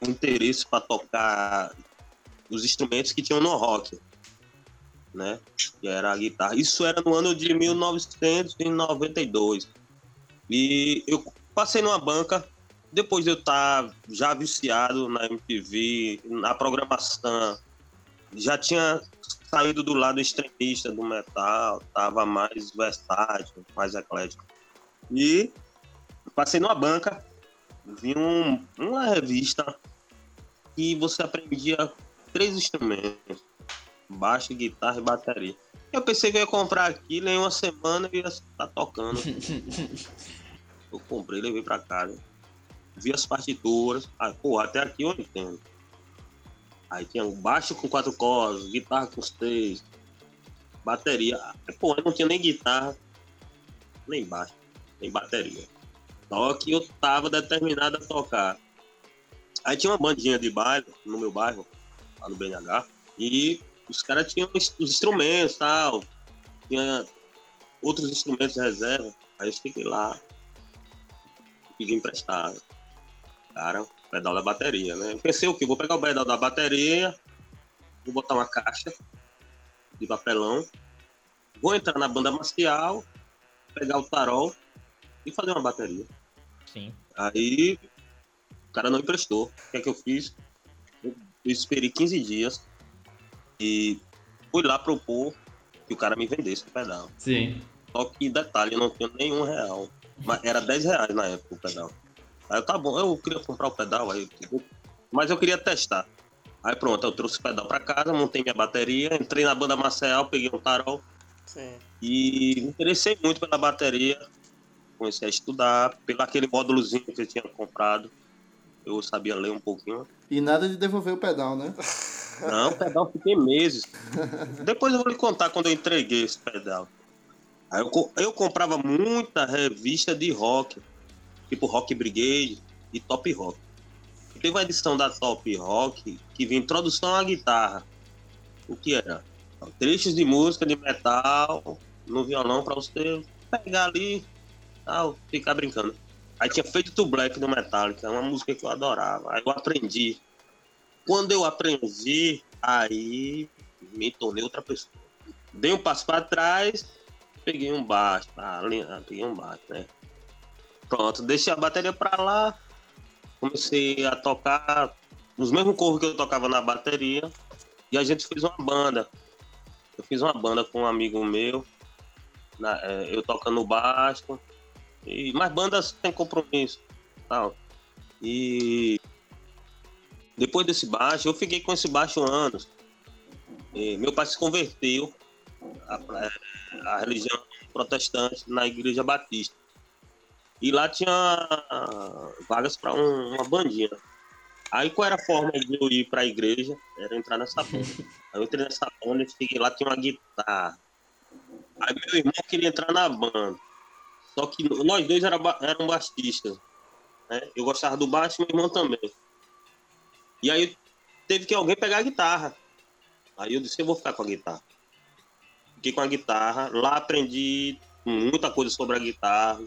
o interesse para tocar os instrumentos que tinham no rock, né? Que era a guitarra. Isso era no ano de 1992. E eu passei numa banca, depois de eu estar já viciado na MTV, na programação, já tinha saído do lado extremista do metal, tava mais versátil, mais eclético. E passei numa banca, vi um, uma revista que você aprendia três instrumentos: baixo, guitarra e bateria. Eu pensei que eu ia comprar aquilo em uma semana e ia estar tocando. eu comprei, levei pra casa. Vi as partituras. Ah, até aqui eu entendo. Aí tinha o baixo com quatro cordas, guitarra com seis, bateria. Aí, não tinha nem guitarra, nem baixo, nem bateria. Só que eu tava determinado a tocar. Aí tinha uma bandinha de baile no meu bairro, lá no BNH, e os caras tinham os instrumentos tal. Tinha outros instrumentos de reserva. Aí eu fiquei lá, pedi emprestado. Cara, pedal da bateria, né? Eu pensei o quê? Vou pegar o pedal da bateria, vou botar uma caixa de papelão, vou entrar na banda marcial, pegar o tarol e fazer uma bateria. Sim. Aí o cara não emprestou. O que é que eu fiz? Eu esperei 15 dias e fui lá propor que o cara me vendesse o pedal. Sim. Só que detalhe, eu não tinha nenhum real. Mas era 10 reais na época o pedal. Aí eu, tá bom, eu queria comprar o pedal, aí, mas eu queria testar. Aí pronto, eu trouxe o pedal pra casa, montei minha bateria, entrei na banda Marcel, peguei um tarol Sim. e me interessei muito pela bateria. Comecei a estudar, pelo aquele módulozinho que eu tinha comprado. Eu sabia ler um pouquinho. E nada de devolver o pedal, né? Não, o pedal fiquei meses. Depois eu vou lhe contar quando eu entreguei esse pedal. Aí eu, eu comprava muita revista de rock, tipo Rock Brigade e Top Rock. E teve uma edição da Top Rock que vinha introdução à guitarra. O que era? Trechos de música de metal no violão para você pegar ali tal, ficar brincando. Aí tinha feito to Black do Metallica, uma música que eu adorava. Aí eu aprendi. Quando eu aprendi, aí me tornei outra pessoa. Dei um passo para trás, peguei um baixo, ah, peguei um baixo, né? Pronto, deixei a bateria para lá, comecei a tocar os mesmos covos que eu tocava na bateria e a gente fez uma banda. Eu fiz uma banda com um amigo meu, na- eh, eu tocando baixo, e mais bandas sem compromisso, tal. E depois desse baixo, eu fiquei com esse baixo anos. E meu pai se converteu à, à religião protestante na igreja batista. E lá tinha vagas para uma bandinha. Aí qual era a forma de eu ir para a igreja? Era entrar nessa banda. Aí eu entrei nessa banda, cheguei lá, tinha uma guitarra. Aí meu irmão queria entrar na banda. Só que nós dois era, eram baixistas. Né? Eu gostava do baixo, meu irmão também. E aí teve que alguém pegar a guitarra. Aí eu disse, eu vou ficar com a guitarra. Fiquei com a guitarra, lá aprendi muita coisa sobre a guitarra.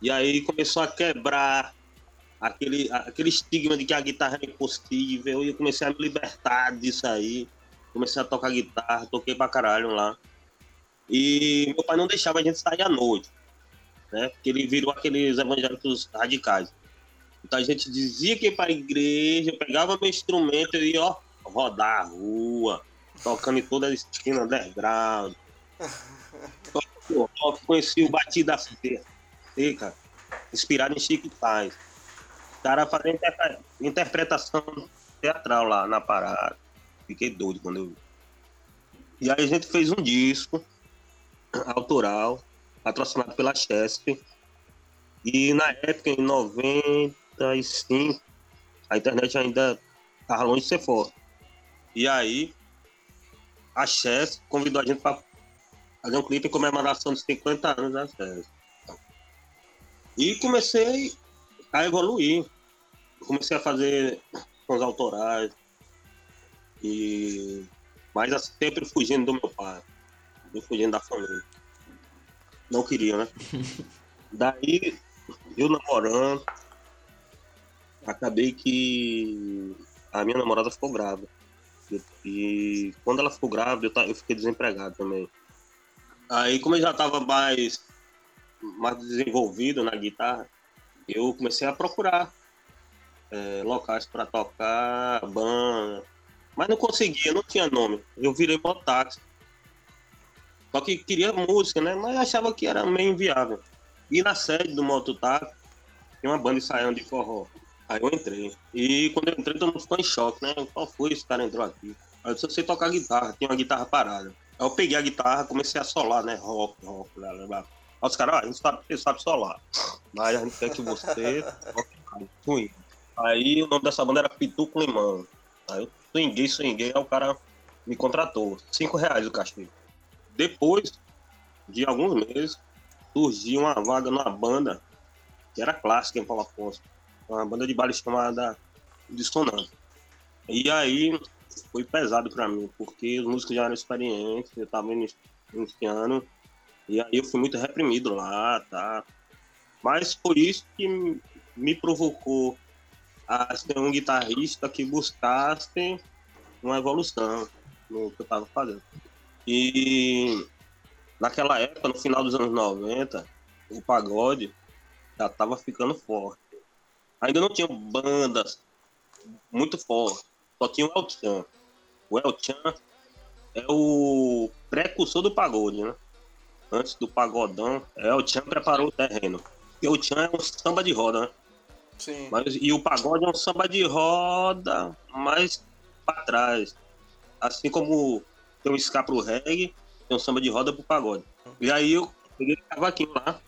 E aí começou a quebrar aquele, aquele estigma de que a guitarra era impossível. E eu comecei a me libertar disso aí. Comecei a tocar guitarra, toquei pra caralho lá. E meu pai não deixava a gente sair à noite, né? Porque ele virou aqueles evangélicos radicais. Então a gente dizia que ia pra igreja, eu pegava meu instrumento e ia, ó, rodar a rua, tocando em toda a esquina underground. Conheci o Batida Seca, inspirado em Chico Sainz. O cara interpre- interpretação teatral lá na parada. Fiquei doido quando eu. E aí a gente fez um disco autoral, patrocinado pela Chesp. E na época, em 95, a internet ainda estava longe de ser forte. E aí, a Chess convidou a gente para fazer um clipe em comemoração dos 50 anos da Chess. E comecei a evoluir. Comecei a fazer sons autorais. E... Mas assim, sempre fugindo do meu pai. Fugindo da família. não queria, né? Daí, eu namorando, acabei que a minha namorada ficou grávida. E, quando ela ficou grávida, eu fiquei desempregado também. Aí, como eu já estava mais, mais desenvolvido na guitarra, eu comecei a procurar é, locais para tocar, banda. Mas não conseguia, não tinha nome. Eu virei mototáxi. Só que queria música, né? Mas achava que era meio inviável. E na sede do mototáxi, tinha uma banda ensaiando de forró. Aí eu entrei. E quando eu entrei, todo mundo ficou em choque, né? Qual foi esse cara entrou aqui? Aí eu eu sei tocar guitarra, tinha uma guitarra parada. Aí eu peguei a guitarra, comecei a solar, né? Rock, rock, blá, blá, blá. Os caras, ah, a gente sabe, você sabe solar. Mas a gente quer que você. Aí o nome dessa banda era Pitu com Limão. Aí eu swinguei, swinguei, aí o cara me contratou. Cinco reais o castigo. Depois de alguns meses, surgiu uma vaga numa banda que era clássica em Paulo Afonso. Uma banda de baile chamada Dissonante. E aí foi pesado pra mim, porque os músicos já eram experientes, eu tava ini- iniciando. E aí eu fui muito reprimido lá, tá? Mas foi isso que me provocou a ser um guitarrista que buscasse uma evolução no que eu tava fazendo. E naquela época, no final dos anos 90, o pagode já tava ficando forte. Ainda não tinha bandas muito fortes, só tinha o El Chan. O El Chan é o precursor do pagode, né? Antes do pagodão, El Chan preparou o terreno. E o Chan é um samba de roda, né? Sim. Mas, e o pagode é um samba de roda, mais pra trás. Assim como tem um ska pro reggae, tem um samba de roda pro pagode. E aí eu peguei o cavaquinho lá,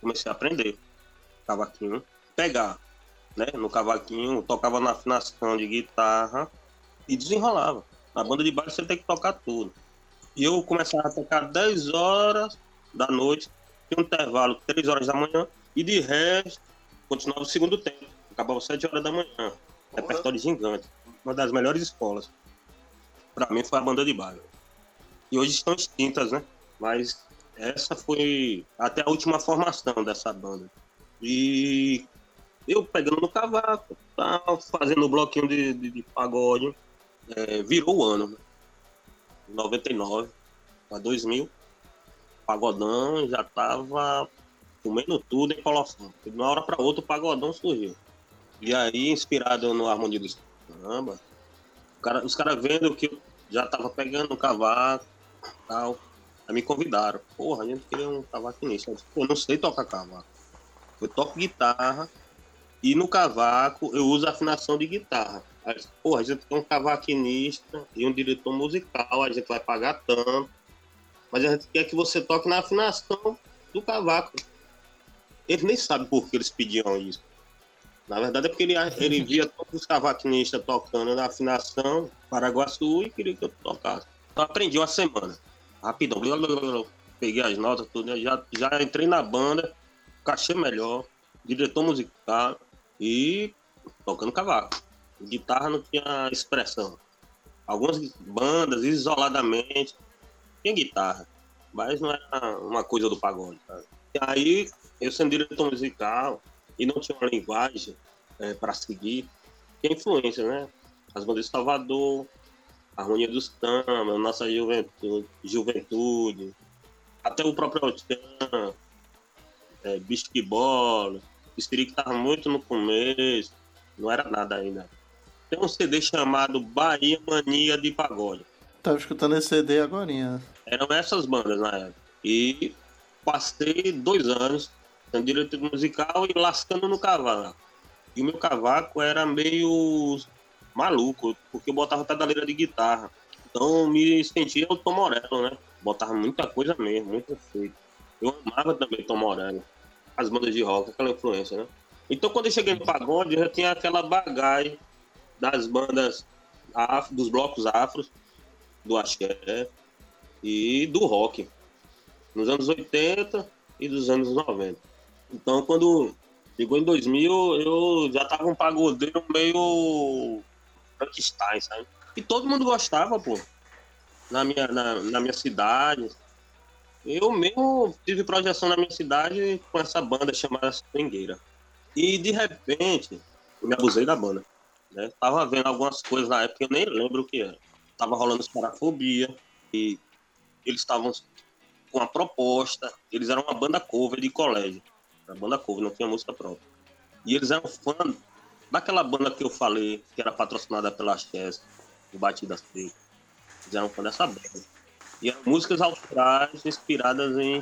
comecei a aprender cavaquinho, pegar, né? No cavaquinho, tocava na afinação de guitarra e desenrolava. Na banda de baile você tem que tocar tudo. E eu começava a tocar 10 horas da noite, tinha um intervalo 3 horas da manhã, e de resto continuava o segundo tempo. Acabava 7 horas da manhã. Repertório gigante. Uma das melhores escolas. Pra mim foi a banda de baile. E hoje estão extintas, né? Mas essa foi até a última formação dessa banda. E eu pegando no cavaco, tá, fazendo o bloquinho de, de, de pagode. É, virou o ano, né? 99 a 2000. Pagodão já tava comendo tudo em coloção. De uma hora para outra o pagodão surgiu. E aí, inspirado no Harmonia do o cara- os caras vendo que eu já tava pegando um cavaco tal, aí me convidaram. Porra, a gente queria um cavaquinista. Eu disse, Pô, não sei tocar cavaco. Eu toco guitarra e no cavaco eu uso afinação de guitarra. Porra, a gente tem um cavaquinista e um diretor musical, a gente vai pagar tanto. Mas a gente quer que você toque na afinação do cavaco. Eles nem sabem por que eles pediam isso. Na verdade é porque ele, ele via todos os cavaquinistas tocando na afinação Paraguaçu e queria que eu tocasse. Então aprendi uma semana. Rapidão. blá, blá, blá, blá. Peguei as notas, tudo. né? Já, já entrei na banda, cachê melhor, diretor musical e tocando cavaco. Guitarra não tinha expressão. Algumas bandas, isoladamente, tinha guitarra. Mas não era uma coisa do pagode. Sabe? E aí, eu sendo diretor musical e não tinha uma linguagem para seguir, tinha influência, né? As bandas de Salvador, Harmonia dos Tama, Nossa Juventude, Juventude até o próprio Altian, é, Bicho de Bola, que estava muito no começo, não era nada ainda. Tem um CD chamado Bahia Mania de Pagode. Tava escutando esse CD agora. Eram essas bandas na época. E passei dois anos sendo diretor musical e lascando no cavaco. E o meu cavaco era meio maluco, porque eu botava pedaleira de guitarra. Então me sentia o Tom Morello, né? Botava muita coisa mesmo, muito efeito. Eu amava também Tom Morello. As bandas de rock, aquela influência, né? Então quando eu cheguei no pagode, eu já tinha aquela bagagem das bandas afro, dos blocos afros, do axé e do rock. Nos anos 80 e dos anos 90. Então quando chegou em 2000, eu já tava um pagodeiro meio Frankenstein, sabe? E todo mundo gostava, pô. Na minha, na, na minha cidade. Eu mesmo tive projeção na minha cidade com essa banda chamada Swingueira. E de repente, eu me abusei da banda. Né? Tava vendo algumas coisas na época, eu nem lembro o que era. Tava rolando Esparafobia e eles estavam com uma proposta. Eles eram uma banda cover de colégio. Era banda cover, não tinha música própria. E eles eram fã daquela banda que eu falei, que era patrocinada pela Chess, o Batidas Seca. Eles eram fã dessa banda. E eram músicas autorais inspiradas em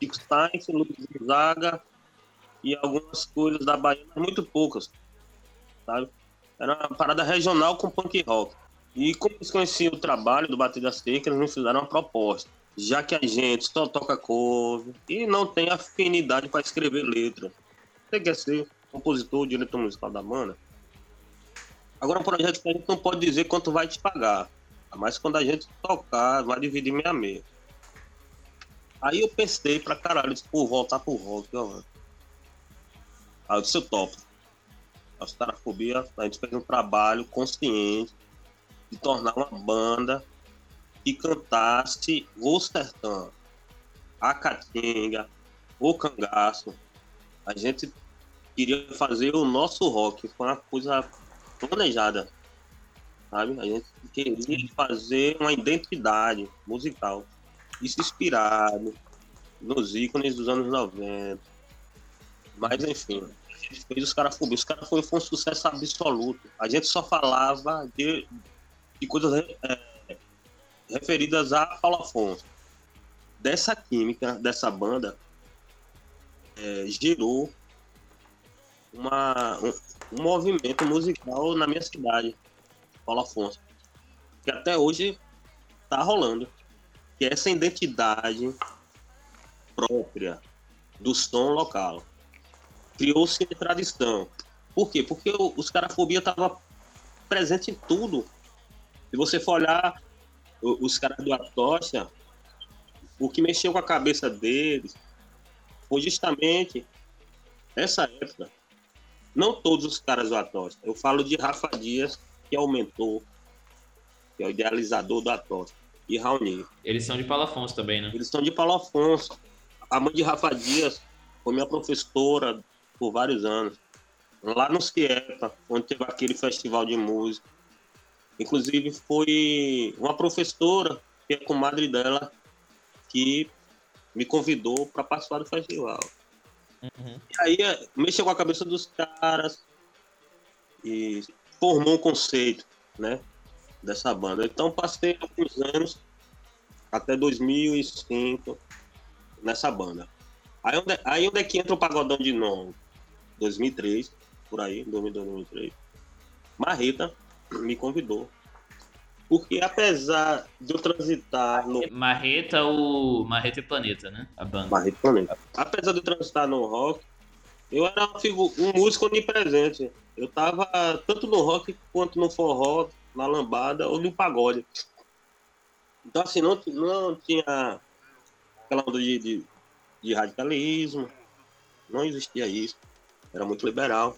Chico Sainz, Luiz Gonzaga e algumas coisas da Bahia, mas muito poucas, sabe? Era uma parada regional com punk rock. E como eles conheciam o trabalho do Batida Seca, eles me fizeram uma proposta. Já que a gente só toca cover e não tem afinidade para escrever letra. Você quer ser compositor, diretor musical da banda? Agora, um projeto que a gente não pode dizer quanto vai te pagar. Mas quando a gente tocar, vai dividir meia meia. Aí eu pensei pra caralho, pô, voltar pro rock, ó. Aí eu disse, eu topo. A Starafobia, a gente fez um trabalho consciente de tornar uma banda que cantasse o sertão, a caatinga, o cangaço. A gente queria fazer o nosso rock, foi uma coisa planejada, sabe? A gente queria fazer uma identidade musical, isso inspirado nos ícones dos anos 90. Mas enfim, gente fez os caras Os caras foi, foi um sucesso absoluto. A gente só falava de, de coisas é, referidas a Paulo Afonso. Dessa química, dessa banda, é, gerou uma, um, um movimento musical na minha cidade, Paulo Afonso, que até hoje está rolando. Que é essa identidade própria do som local. Criou-se a tradição. Por quê? Porque os carafobia estavam presente em tudo. Se você for olhar os caras do Atocha, o que mexeu com a cabeça deles foi justamente essa época. Não todos os caras do Atocha. Eu falo de Rafa Dias, que aumentou, que é o idealizador do Atocha, e Raoni. Eles são de Paulo Afonso também, né? Eles são de Paulo Afonso. A mãe de Rafa Dias foi minha professora por vários anos. Lá no Ciepa, onde teve aquele festival de música. Inclusive foi uma professora, que é comadre dela, que me convidou para participar do festival. Uhum. E aí é, mexeu com a cabeça dos caras e formou um conceito, né, dessa banda. Então passei alguns anos, até 2005, nessa banda. Aí onde, aí onde é que entra o Pagodão de novo? 2003, por aí, 2003. Marreta me convidou. Porque apesar de eu transitar no. Marreta, o. Marreta e Planeta, né? A banda. Marreta Planeta. Apesar de eu transitar no rock, eu era um músico onipresente. Eu tava tanto no rock quanto no forró, na lambada ou no pagode. Então, assim, não, não tinha aquela onda de, de, de radicalismo, não existia isso. Era muito liberal.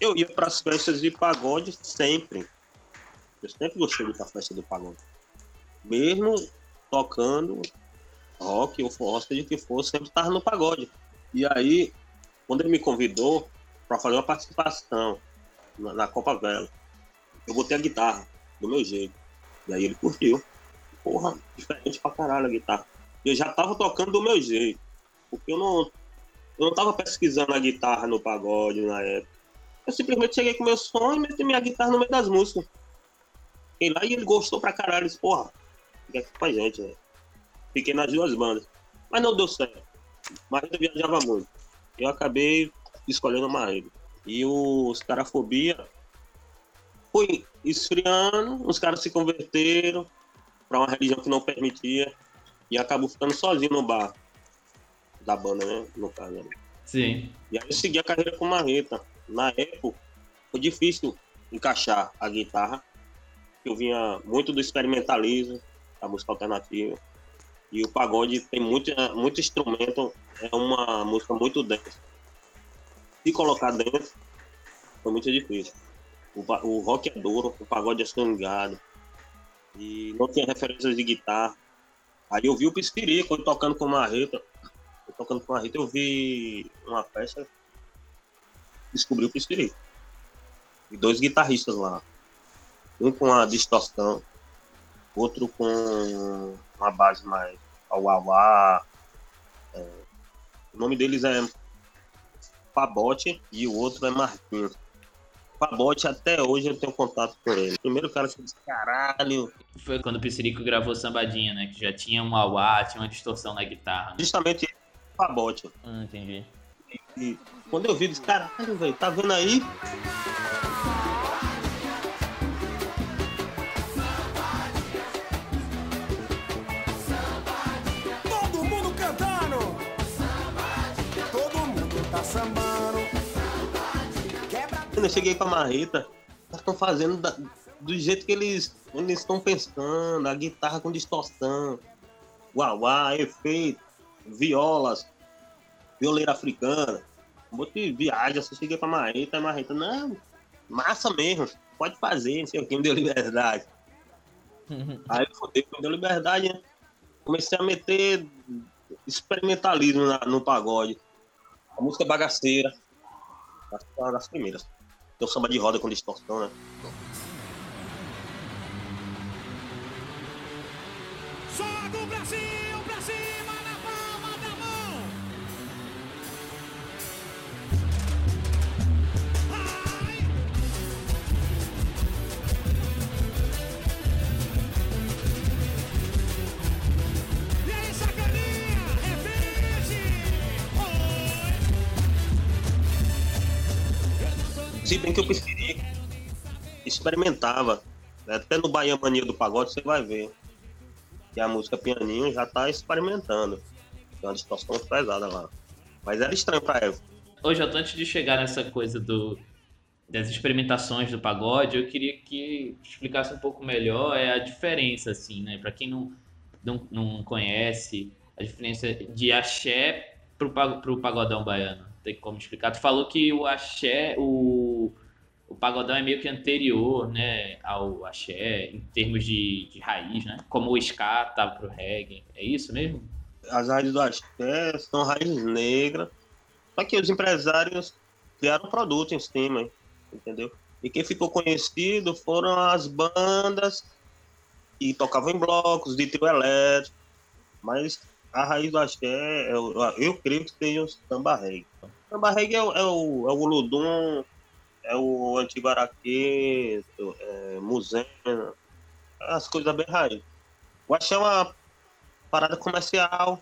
Eu ia para as festas de pagode sempre. Eu sempre gostei de ir pra festa do pagode. Mesmo tocando rock ou forró, o que for, sempre estava no pagode. E aí, quando ele me convidou para fazer uma participação na, na Copa Vela, eu botei a guitarra do meu jeito. E aí ele curtiu. Porra, diferente pra caralho a guitarra. Eu já tava tocando do meu jeito. Porque eu não, eu não tava pesquisando a guitarra no pagode na época. Eu simplesmente cheguei com meu som e meti minha guitarra no meio das músicas. Fiquei lá e ele gostou pra caralho. Disse, porra, fica aqui com a gente, velho. Fiquei nas duas bandas. Mas não deu certo. Marreta viajava muito. Eu acabei escolhendo a Marreta. E os Carafobia foi esfriando, os caras se converteram para uma religião que não permitia e acabou ficando sozinho no bar da banda, né? No caso. né? Sim. E aí eu segui a carreira com Marreta. Na época, foi difícil encaixar a guitarra. Eu vinha muito do experimentalismo, da música alternativa. E o pagode tem muito, muito instrumento, é uma música muito densa. Se colocar dentro, foi muito difícil. O, o rock é duro, o pagode é swingado. E não tinha referências de guitarra. Aí eu vi o Pisquirico ele tocando com marreta. Tocando com marreta, eu vi uma festa. Descobri o Pisquirico. E dois guitarristas lá. Um com a distorção, outro com uma base mais ao auá. É, o nome deles é Pabote e o outro é Marquinhos. Pabote, até hoje eu tenho contato com ele. Primeiro cara que disse, caralho. Foi quando o Piscirico gravou Sambadinha, né? Que já tinha um auá, tinha uma distorção na guitarra. Né? Justamente Pabote. Hum, entendi. E quando eu vi, eu disse, caralho, velho, tá vendo aí? Todo mundo cantando. Todo mundo tá sambando. Quebra Quando eu cheguei pra Marreta, eles estão fazendo da- do jeito que eles eles estão pensando, a guitarra com distorção, uauá, efeito, violas, violeira africana, um monte de viagem, assim, cheguei pra Marreta, a Marreta, não, massa mesmo, pode fazer, não sei o que, me deu liberdade. Aí eu fudei, me deu liberdade, né? Comecei a meter experimentalismo na- no pagode. A música bagaceira, acho que é uma das primeiras. Tem o samba de roda com distorção, né? Se bem que eu preferi experimentava. né? Até no Bahia Mania do Pagode você vai ver. Que a música pianinho já tá experimentando. Tem uma distorção pesada lá. Mas era estranho pra. Ô, Jota, antes de chegar nessa coisa do, das experimentações do pagode, eu queria que explicasse um pouco melhor é a diferença, assim, né? Pra quem não, não, não conhece, a diferença de axé pro, pro pagodão baiano. Tem como explicar? Tu falou que o axé, o, o pagodão é meio que anterior, né, ao axé, em termos de, de raiz, né? Como o ska tava pro reggae. É isso mesmo? As raízes do axé são raízes negras. Só que os empresários criaram produto em cima, entendeu? E quem ficou conhecido foram as bandas que tocavam em blocos, de trio elétrico. Mas a raiz do axé, eu, eu creio que seja o samba reggae. O samba reggae é, o- é o, é o Ludum, é o antigo araquê, é, muzena, as coisas bem raiz. O axé é uma parada comercial,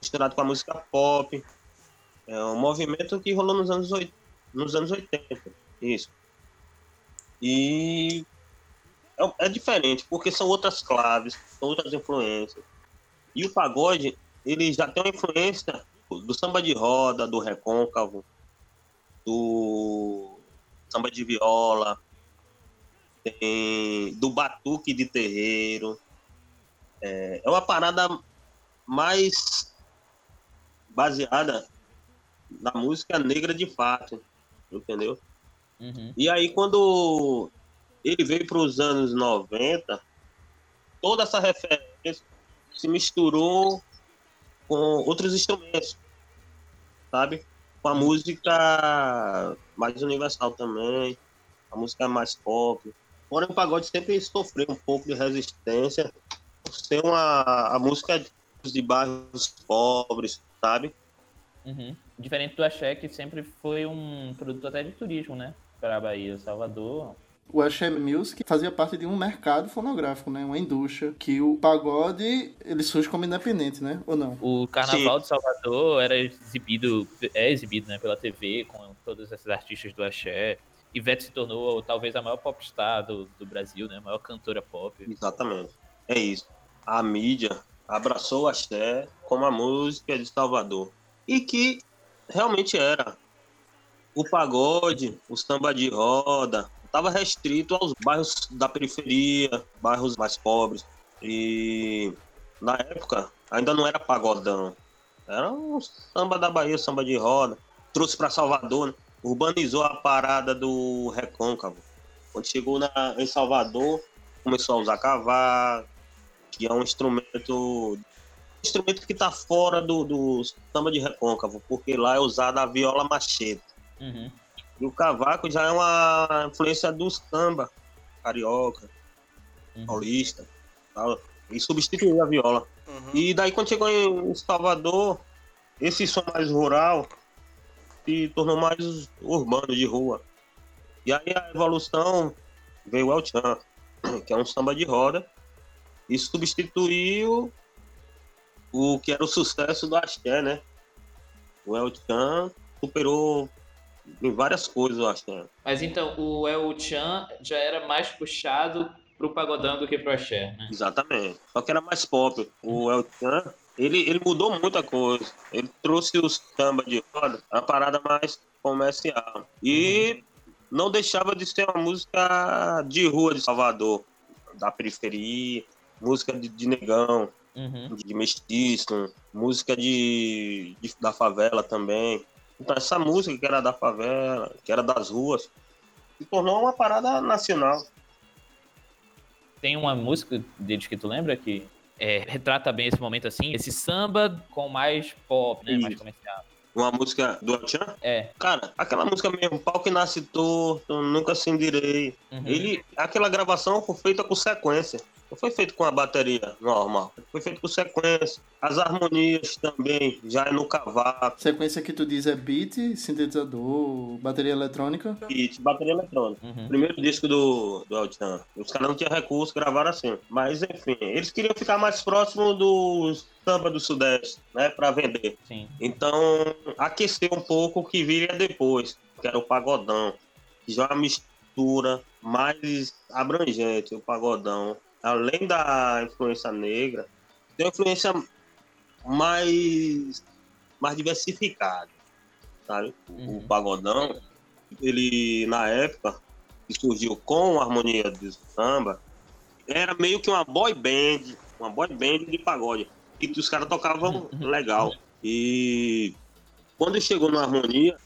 misturado com a música pop. É um movimento que rolou nos anos, oit- nos anos 80. Isso. E é, é diferente, porque são outras claves, são outras influências. E o pagode, ele já tem uma influência do samba de roda, do recôncavo, do samba de viola, tem do batuque de terreiro. É, é uma parada mais baseada na música negra de fato, entendeu? Uhum. E aí quando ele veio para os anos 90, toda essa referência se misturou com outros instrumentos, sabe? Com a música mais universal também, a música mais pop. Porém, o pagode sempre sofreu um pouco de resistência por ser uma a música de bairros pobres, sabe? Uhum. Diferente do axé, que sempre foi um produto até de turismo, né? Para a Bahia, Salvador. O Axé Music fazia parte de um mercado fonográfico, né? Uma indústria. Que o pagode, ele surge como independente, né? Ou não? O Carnaval de Salvador era exibido, é exibido, né, pela TV, com todos esses artistas do axé. Ivete se tornou talvez a maior popstar do, do Brasil, né? A maior cantora pop. Exatamente. É isso. A mídia abraçou o axé como a música de Salvador. E que realmente era. O pagode, o samba de roda, estava restrito aos bairros da periferia, bairros mais pobres. E na época ainda não era pagodão. Era um samba da Bahia, samba de roda. Trouxe para Salvador, né? urbanizou a parada do recôncavo. Quando chegou na, em Salvador, começou a usar cavaco, que é um instrumento instrumento que tá fora do, do samba de recôncavo, porque lá é usada a viola machete. Uhum. E o cavaco já é uma influência do samba, carioca, Uhum. paulista, tal, e substituiu a viola. Uhum. E daí quando chegou em Salvador, esse som mais rural se tornou mais urbano, de rua. E aí a evolução veio o El Chan, que é um samba de roda, e substituiu o que era o sucesso do Axé, né? O El Chan superou em várias coisas o Axé. Mas então, o El Chan já era mais puxado pro pagodão do que pro axé, né? Exatamente. Só que era mais pop. O El Chan, ele, ele mudou muita coisa. Ele trouxe os samba de roda, a parada mais comercial. E não deixava de ser uma música de rua de Salvador, da periferia, música de, de negão, Uhum. de mestiço, música de, de- da favela também. Então essa música que era da favela, que era das ruas, se tornou uma parada nacional. Tem uma música deles que tu lembra que é, retrata bem esse momento assim, esse samba com mais pop, né? Mais Isso. comercial. Uma música do Chan, É. Cara, aquela música mesmo, pau que nasce torto, nunca se endirei. Uhum. Ele, aquela gravação foi feita com sequência. Não foi feito com a bateria normal. Foi feito com sequência. As harmonias também, já é no cavaco. Sequência que tu diz é beat, sintetizador, bateria eletrônica. E bateria eletrônica. Uhum. Primeiro disco do, do El Chan. Os caras não tinham recurso, gravaram assim. Mas, enfim, eles queriam ficar mais próximo do samba do Sudeste, né? Pra vender. Sim. Então, aqueceu um pouco o que viria depois, que era o pagodão. Já é uma mistura mais abrangente, o pagodão. Além da influência negra, tem uma influência mais, mais diversificada, sabe? O- Uhum. O pagodão, ele, na época, que surgiu com a harmonia do samba, era meio que uma boy band, uma boy band de pagode. E que os caras tocavam legal. E quando chegou na harmonia,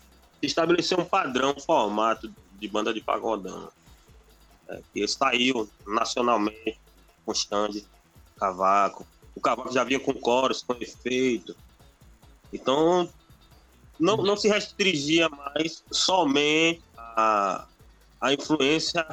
estabeleceu um padrão, um formato de banda de pagodão. É, que saiu nacionalmente com stand, cavaco. O cavaco já vinha com coros, com efeito. Então, não, não se restringia mais somente a, a influência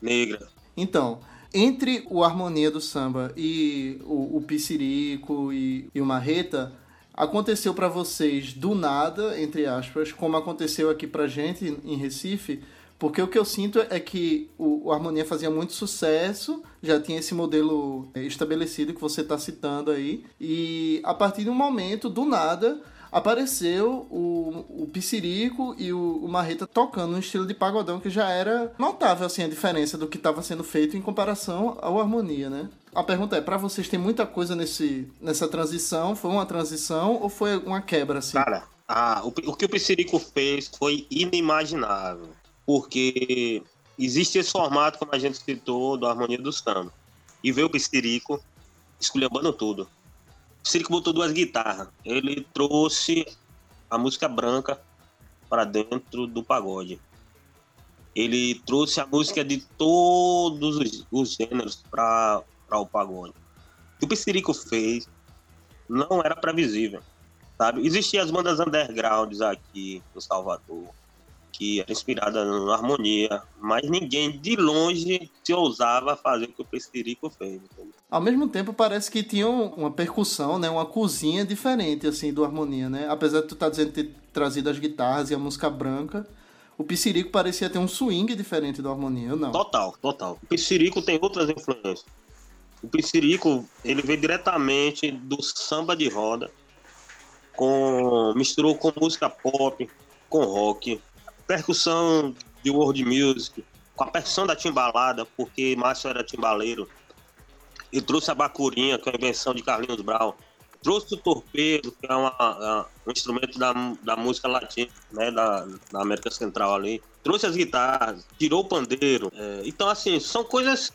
negra. Então, entre o Harmonia do Samba e o, o Piscirico e, e o Marreta, aconteceu pra vocês do nada, entre aspas, como aconteceu aqui pra gente em Recife, porque o que eu sinto é que o, o Harmonia fazia muito sucesso, já tinha esse modelo eh, estabelecido que você está citando aí, e a partir de um momento, do nada, apareceu o, o Piscirico e o, o Marreta tocando um estilo de pagodão que já era notável assim a diferença do que estava sendo feito em comparação ao Harmonia, né? A pergunta é, pra vocês tem muita coisa nesse, nessa transição? Foi uma transição ou foi uma quebra assim? Cara, a- o, o que o Piscirico fez foi inimaginável. Porque existe esse formato, como a gente citou, do Harmonia do Samba. E veio o Piscirico esculhambando tudo. O Piscirico botou duas guitarras. Ele trouxe a música branca para dentro do pagode. Ele trouxe a música de todos os, os gêneros para o pagode. O que o Piscirico fez não era previsível sabe? Existiam as bandas undergrounds aqui no Salvador, inspirada na harmonia, mas ninguém de longe se ousava fazer o que o Pesquirico fez. entendeu? Ao mesmo tempo, parece que tinha um- uma percussão, né? Uma cozinha diferente, assim, do Harmonia, né? Apesar de tu tá dizendo ter trazido as guitarras e a música branca, o Piscirico parecia ter um swing diferente do Harmonia, não? Total, total. O Piscirico tem outras influências. O Piscirico, ele veio diretamente do samba de roda, com misturou com música pop, com rock, percussão de world music, com a percussão da timbalada, porque Márcio era timbaleiro. E trouxe a bacurinha, que é uma invenção de Carlinhos Brown. Trouxe o torpedo, que é uma- a- um instrumento da, da música latina, né, da, da América Central ali. Trouxe as guitarras, tirou o pandeiro. É, então, assim, são coisas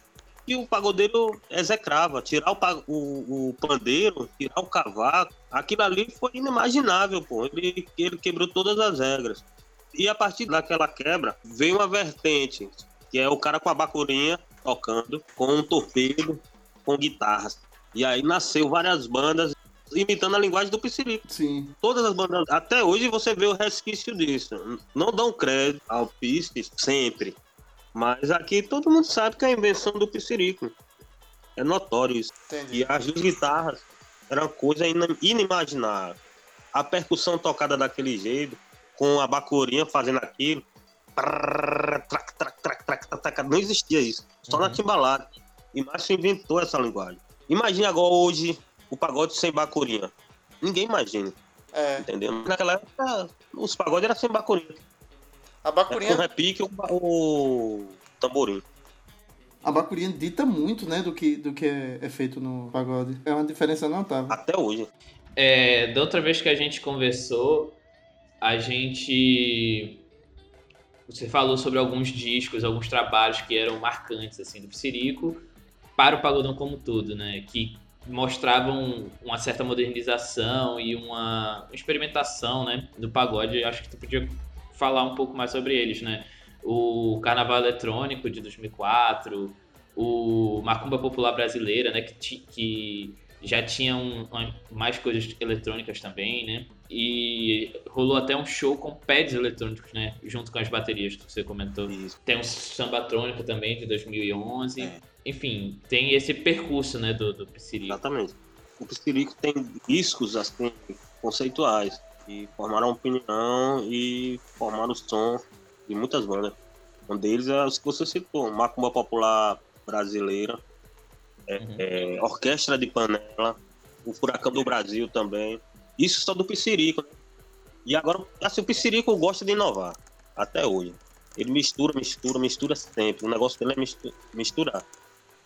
que o pagodeiro execrava. Tirar o, o- o pandeiro, tirar o cavaco, aquilo ali foi inimaginável, pô. Ele, ele quebrou todas as regras. E a partir daquela quebra, veio uma vertente, que é o cara com a bacurinha tocando, com um torpedo, com guitarras. E aí nasceu várias bandas imitando a linguagem do Psirico. Sim. Todas as bandas, até hoje você vê o resquício disso. Não dão crédito ao Pistes sempre. Mas aqui todo mundo sabe que é a invenção do Psirico. É notório isso. Entendi. E as duas guitarras eram coisa inimaginável. A percussão tocada daquele jeito, com a bacurinha fazendo aquilo. Não existia isso. Só na Uhum. timbalada. E Márcio inventou essa linguagem. Imagina agora hoje o pagode sem bacurinha. Ninguém imagina, É. entendeu? Naquela época, os pagodes eram sem bacurinha. A Era com bacurinha, repique ou o tamborim. a bacurinha dita muito, né, do que, do que é, é feito no pagode. É uma diferença notável. Até hoje. É, da outra vez que a gente conversou, a gente. Você falou sobre alguns discos, alguns trabalhos que eram marcantes assim do Psirico para o pagodão como um todo, né? Que mostravam uma certa modernização e uma experimentação, né, do pagode. Acho que tu podia falar um pouco mais sobre eles, né? O Carnaval Eletrônico de 2004, o Macumba Popular Brasileira, né, que, que já tinha um- mais coisas eletrônicas também, né? E rolou até um show com pads eletrônicos, né? Junto com as baterias que você comentou. Isso. Tem um sambatrônico também de 2011. É. Enfim, tem esse percurso, né, do, do Psirico. Exatamente. O Psirico tem discos assim, conceituais que formaram opinião e formaram o som de muitas bandas. Um deles é os que você citou, Macumba Popular Brasileira, Uhum. é, Orquestra de Panela, o Furacão do Brasil também. Isso só do Psirico. Né? E agora, assim, o Psirico gosta de inovar, até hoje. Ele mistura, mistura, mistura sempre. O negócio dele é mistu- misturar.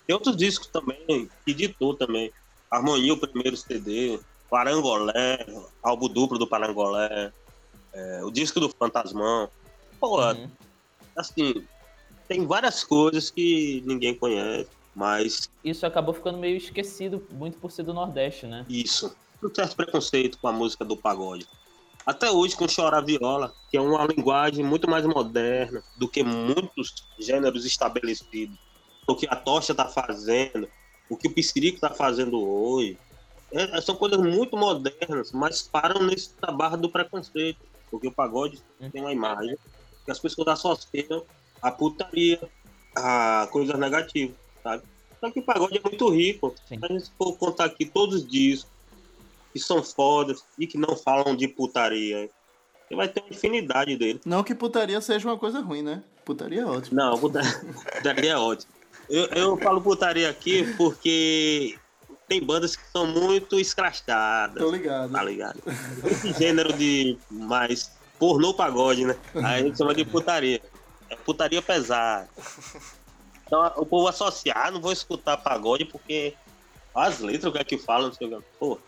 Tem outros discos também, que ditou também. Harmonia, o primeiro CD, Parangolé, álbum duplo do Parangolé, é, o disco do Fantasmão. Pô, Uhum. assim, tem várias coisas que ninguém conhece, mas Isso acabou ficando meio esquecido, muito por ser do Nordeste, né? isso, um certo preconceito com a música do pagode. Até hoje com Chora Viola, que é uma linguagem muito mais moderna do que muitos gêneros estabelecidos. O que a Tocha está fazendo, o que o Psirico está fazendo hoje. É- são coisas muito modernas, mas param nesse barra do preconceito. Porque o pagode tem uma imagem que as pessoas associam a putaria, a coisas negativas, sabe? Só que o pagode é muito rico. Sim. Se a gente for contar aqui todos os discos que são fodas e que não falam de putaria, você vai ter uma infinidade deles. Não que putaria seja uma coisa ruim, né? Putaria é ótimo. Não, puta- putaria é ótimo. Eu, eu falo putaria aqui porque tem bandas que são muito escrachadas, Tô ligado. tá ligado? Esse gênero de mais pornô pagode, né? Aí a gente chama de putaria. É putaria pesada. Então o povo associa, ah, não vou escutar pagode porque as letras, o que é que falam, não sei o que. Pô,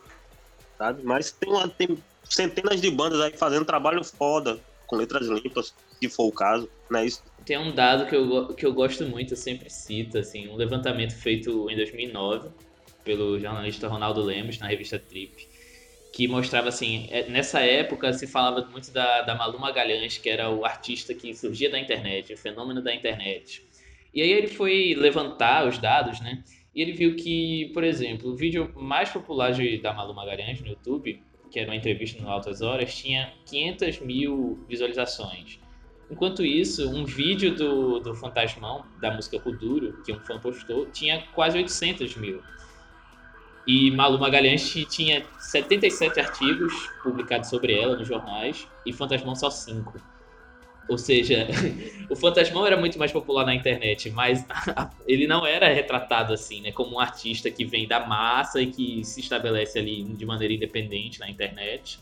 sabe? Mas tem, uma, tem centenas de bandas aí fazendo trabalho foda, com letras limpas, se for o caso, não é isso? Tem um dado que eu, que eu gosto muito, eu sempre cito, assim, um levantamento feito em 2009 pelo jornalista Ronaldo Lemos na revista Trip, que mostrava assim, é, nessa época se falava muito da, da Malu Magalhães, que era o artista que surgia da internet, o fenômeno da internet. E aí ele foi levantar os dados, né? E ele viu que, por exemplo, o vídeo mais popular de, da Malu Magalhães no YouTube, que era uma entrevista no Altas Horas, tinha 500 mil visualizações. Enquanto isso, um vídeo do, do Fantasmão, da música Kuduro, que um fã postou, tinha quase 800 mil. E Malu Magalhães ti- tinha 77 artigos publicados sobre ela nos jornais, e Fantasmão só 5. Ou seja, o Fantasmão era muito mais popular na internet, mas ele não era retratado assim, né? Como um artista que vem da massa e que se estabelece ali de maneira independente na internet.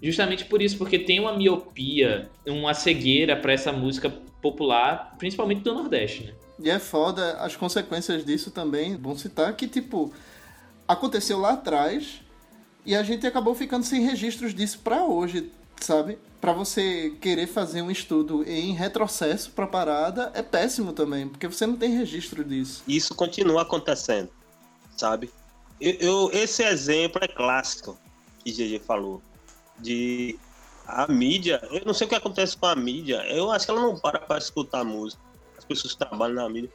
Justamente por isso, porque tem uma miopia, uma cegueira para essa música popular, principalmente do Nordeste, né? E é foda as consequências disso também. Bom citar que, tipo, aconteceu lá atrás e a gente acabou ficando sem registros disso pra hoje, sabe? Pra você querer fazer um estudo em retrocesso pra parada é péssimo também, porque você não tem registro disso. Isso continua acontecendo, sabe? Eu, eu- esse exemplo é clássico que GG falou. De a mídia, eu não sei o que acontece com a mídia, eu acho que ela não para para escutar música. As pessoas que trabalham na mídia,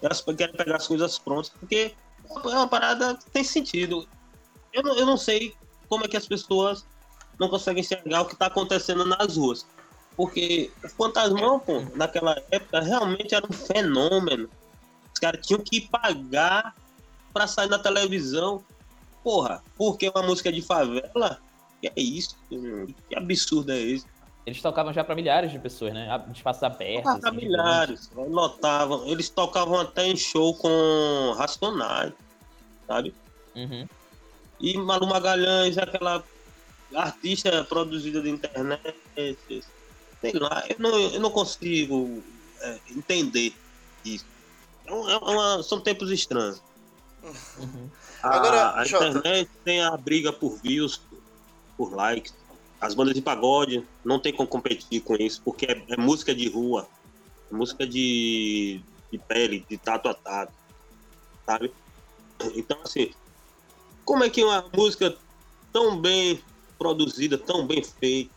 elas querem pegar as coisas prontas, porque é uma parada que tem sentido. eu eu não sei como é que as pessoas não conseguem enxergar o que tá acontecendo nas ruas. Porque o Fantasmão, pô, naquela época, realmente era um fenômeno. Os caras tinham que pagar pra sair na televisão. Porra, porque uma música de favela? Que é isso? Que absurdo é esse? Eles tocavam já pra milhares de pessoas, né? Espaços abertos. Assim, milhares, notavam. Eles tocavam até em show com Racionais, sabe? Uhum. E Malu Magalhães, aquela artista produzida da internet, sei lá, eu não, eu não consigo é, entender isso. É é uma- são tempos estranhos. Uhum. A, Agora, a Jota. internet tem a briga por views, por likes. As bandas de pagode não tem como competir com isso, porque é, é música de rua, é música de, de pele, de tato a tato, sabe? Então, assim, como é que uma música tão bem produzida, tão bem feita,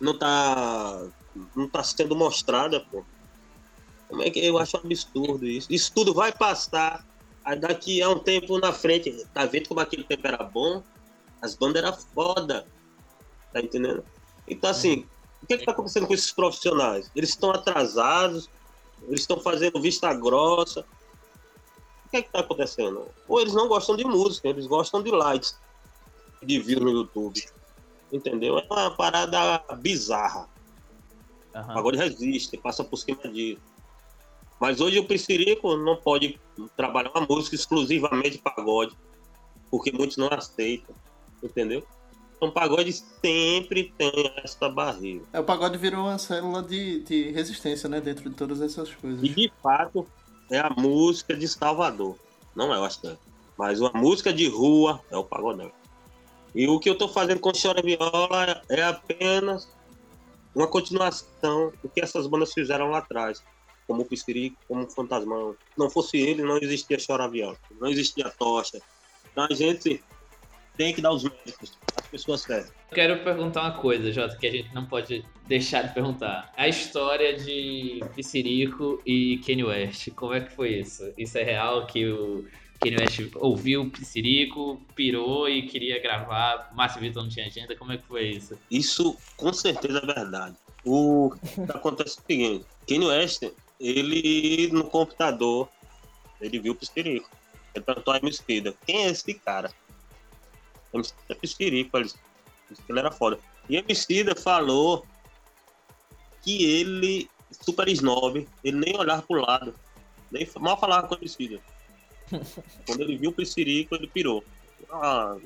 não tá, não tá sendo mostrada, pô? Como é que eu acho um absurdo isso? Isso tudo vai passar. Aí daqui a um tempo na frente, tá vendo como aquele tempo era bom? As bandas eram foda. Tá entendendo? Então, assim, o que, que tá acontecendo com esses profissionais? Eles estão atrasados, eles estão fazendo vista grossa. O que, que tá acontecendo? Ou eles não gostam de música, eles gostam de likes, de views no YouTube. Entendeu? É uma parada bizarra. O Aham. pagode resiste, passa por cima disso. Mas hoje o Piscirico não pode trabalhar uma música exclusivamente pagode, porque muitos não aceitam, entendeu? Então pagode sempre tem essa barreira. É, o pagode virou uma célula de, de resistência, né? Dentro de todas essas coisas. E de fato é a música de Salvador, não é o Astante. Mas uma música de rua é o pagodão. E o que eu tô fazendo com Chora Viola é apenas uma continuação do que essas bandas fizeram lá atrás. Como o Piscirico, como o Fantasmão. Não fosse ele, não existia Chora Viola. Não existia Tocha. Então a gente tem que dar os méritos às pessoas certas. Eu quero perguntar uma coisa, Jota, que a gente não pode deixar de perguntar. A história de Piscirico e Kanye West, como é que foi isso? Isso é real que o Kanye West ouviu o Piscirico, pirou e queria gravar, Márcio Vitor não tinha agenda, como é que foi isso? Isso com certeza é verdade. O que acontece é o seguinte: Kanye West, ele no computador, ele viu o Piscirico. Ele perguntou a Emicida, quem é esse cara? Emicida é Piscirico, ele disse que ele era foda. E Emicida falou que ele, super snob, ele nem olhava pro lado. Nem, mal falava com o Emicida. Quando ele viu o Piscirico, ele pirou. Ah,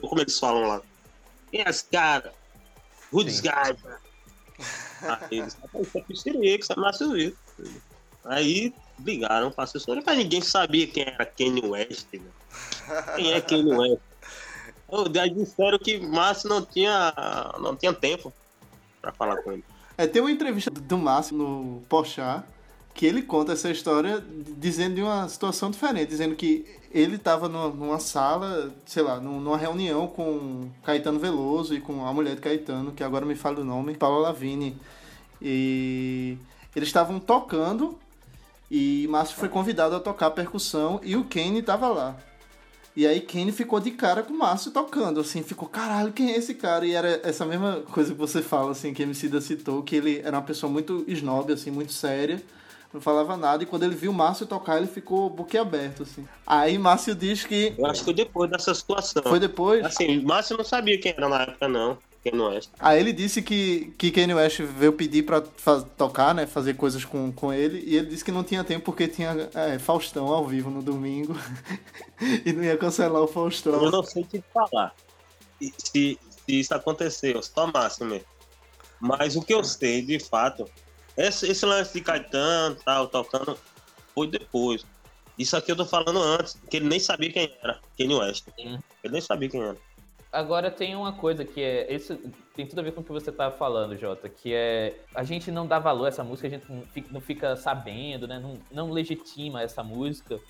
como eles falam lá. Quem é esse cara? Who's Sim. guy? Aí eles, "Rapaz, isso é Piscirico, isso é Márcio Vitor. Aí ligaram pra assessoria, mas ninguém sabia quem era Kanye West. Né? Quem é Kanye West? Daí disseram que Márcio não tinha, não tinha tempo pra falar com ele. É, tem uma entrevista do Márcio no Pochá que ele conta essa história dizendo de uma situação diferente, dizendo que ele estava numa, sala, sei lá, num- numa reunião com Caetano Veloso e com a mulher de Caetano, que agora me fala o nome, Paula Lavigne. E eles estavam tocando e Márcio foi convidado a tocar percussão e o Kenny tava lá. E aí Kenny ficou de cara com o Márcio tocando, assim, ficou, caralho, quem é esse cara? E era essa mesma coisa que você fala, assim, que a Emicida citou, que ele era uma pessoa muito snob, assim, muito séria, não falava nada, e quando ele viu o Márcio tocar, ele ficou boquiaberto, assim. Aí Márcio diz que Eu acho que foi depois dessa situação. foi depois, Assim, Márcio não sabia quem era na época, não. Aí ele disse que, que Kanye West veio pedir pra fa- tocar, né, fazer coisas com, com ele, e ele disse que não tinha tempo porque tinha é, Faustão ao vivo no domingo, e não ia cancelar o Faustão. Eu não sei te falar se, se isso aconteceu, só Márcio mesmo. Mas o que eu sei, de fato, esse, esse lance de Caetano, tal, tocando, foi depois. Isso aqui eu tô falando antes, que ele nem sabia quem era, Kanye West. Sim. Ele nem sabia quem era. Agora tem uma coisa que é. Isso tem tudo a ver com o que você tá falando, Jota, que é. A gente não dá valor a essa música, a gente não fica, não fica sabendo, né? Não, não legitima essa música.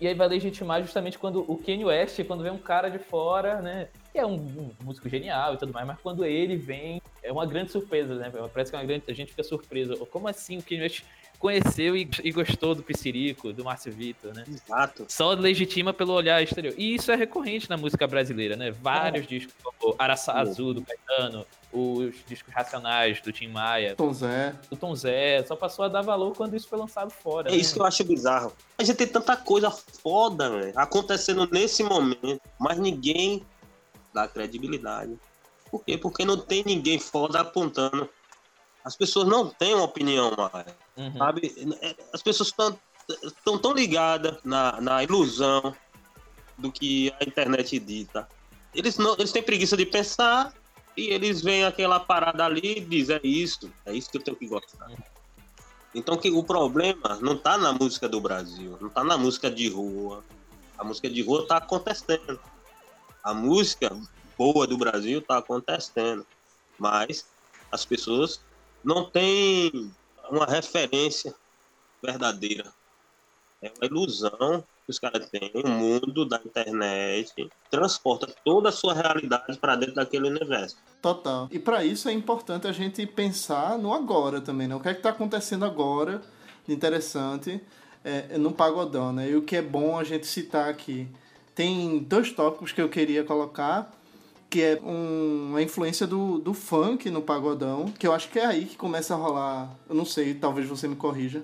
E aí vai legitimar justamente quando o Kanye West, quando vem um cara de fora, né? Que é um, um músico genial e tudo mais, mas quando ele vem, é uma grande surpresa, né? Parece que é uma grande. A gente fica surpreso. Como assim o Kanye conheceu e, e gostou do Piscirico, do Márcio Vitor, né? Exato. Só legitima pelo olhar exterior. E isso é recorrente na música brasileira, né? Vários discos, como Araçá Sim. Azul, do Caetano, os discos Racionais, do Tim Maia, Tom Zé. do Tom Zé, só passou a dar valor quando isso foi lançado fora. É né? isso que eu acho bizarro. A gente tem tanta coisa foda, velho, acontecendo nesse momento, mas ninguém dá credibilidade. Por quê? Porque não tem ninguém foda apontando. As pessoas não têm uma opinião mais, Uhum. sabe? É, As pessoas estão tão, tão ligadas na, na ilusão do que a internet dita. Eles, não, eles têm preguiça de pensar e eles veem aquela parada ali e dizem, é isso, é isso que eu tenho que gostar. Então que o problema não tá na música do Brasil, não tá na música de rua. A música de rua tá acontecendo. A música boa do Brasil tá acontecendo. Mas as pessoas não têm uma referência verdadeira. É uma ilusão que os caras têm. O mundo da internet transporta toda a sua realidade para dentro daquele universo. Total. E pra isso é importante a gente pensar no agora também, né? O que é que tá acontecendo agora de interessante é, no pagodão, né? E o que é bom a gente citar aqui. Tem dois tópicos que eu queria colocar, que é um, a influência do, do funk no pagodão, que eu acho que é aí que começa a rolar, eu não sei, talvez você me corrija,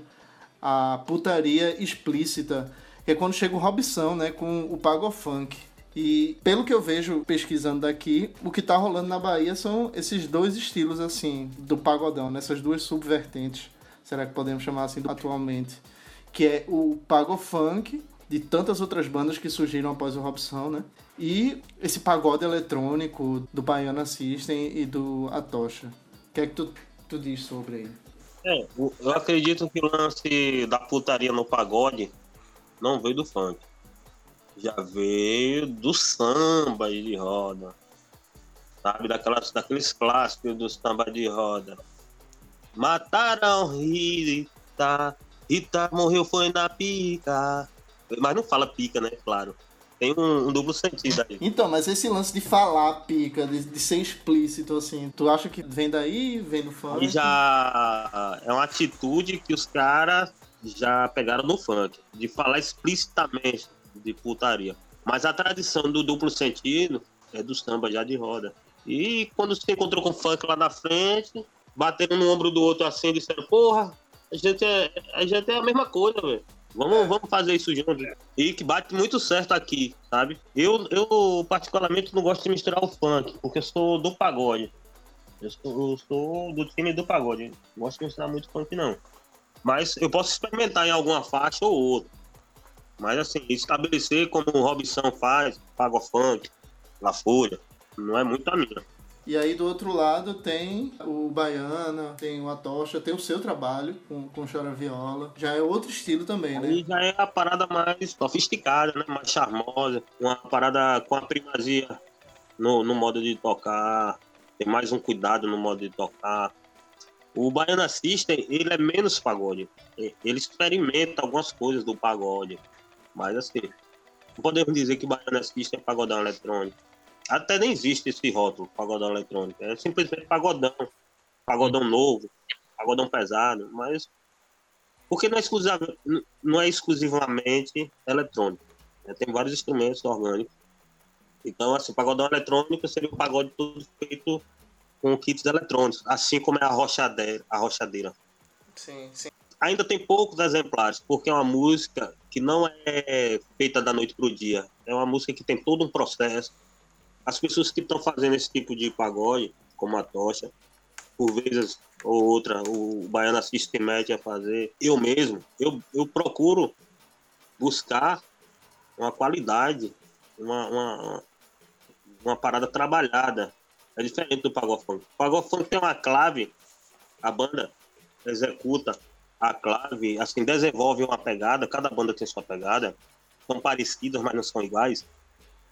a putaria explícita, que é quando chega o Robson, né, com o pagofunk. E pelo que eu vejo pesquisando daqui, o que tá rolando na Bahia são esses dois estilos assim do pagodão, nessas duas subvertentes. Será que podemos chamar assim atualmente? Que é o pagofunk de tantas outras bandas que surgiram após o Robson, né? E esse pagode eletrônico do Baiana System e do Atocha. O que é que tu, tu diz sobre aí? É, eu acredito que o lance da putaria no pagode não veio do funk. Já veio do samba de roda. Sabe? Daquelas, daqueles clássicos do samba de roda. Mataram Rita. Rita morreu foi na pica. Mas não fala pica, né? Claro. Tem um, um duplo sentido aí. Então, mas esse lance de falar pica, de, de ser explícito, assim, tu acha que vem daí, vem do funk? Já é uma atitude que os caras já pegaram no funk, de falar explicitamente de putaria. Mas a tradição do duplo sentido é do samba já de roda. E quando se encontrou com o funk lá na frente, bateram no ombro do outro assim, disseram, porra, a gente é, a, gente é a mesma coisa, velho. Vamos, vamos fazer isso junto. E que bate muito certo aqui, sabe? Eu, eu, particularmente, não gosto de misturar o funk, porque eu sou do pagode. Eu sou, eu sou do time do pagode. Não gosto de misturar muito funk, não. Mas eu posso experimentar em alguma faixa ou outra. Mas, assim, estabelecer como o Robson faz, pago funk, La Folha, não é muito a minha. E aí do outro lado tem o Baiana, tem o Atocha, tem o seu trabalho com, com Chora Viola. Já é outro estilo também, né? Aí já é a parada mais sofisticada, né? Mais charmosa. Uma parada com a primazia no, no modo de tocar. Tem mais um cuidado no modo de tocar. O Baiana System, ele é menos pagode. Ele experimenta algumas coisas do pagode. Mas assim, não podemos dizer que Baiana System é pagodão eletrônico. Até nem existe esse rótulo, pagodão eletrônico. É simplesmente pagodão. Pagodão novo, pagodão pesado, mas porque não é, exclusiva- não é exclusivamente eletrônico. né? Tem vários instrumentos orgânicos. Então, assim, pagodão eletrônico seria um pagode todo feito com kits eletrônicos, assim como é a rochadeira. A rochadeira. Sim, sim. Ainda tem poucos exemplares, porque é uma música que não é feita da noite para o dia. É uma música que tem todo um processo. As pessoas que estão fazendo esse tipo de pagode, como a Tocha, por vezes ou outra, o Baiana System mete a fazer. Eu mesmo, eu, eu procuro buscar uma qualidade, uma, uma, uma parada trabalhada. É diferente do pagofunk. O pagofunk tem uma clave, a banda executa a clave, assim, desenvolve uma pegada, cada banda tem sua pegada, são parecidas, mas não são iguais.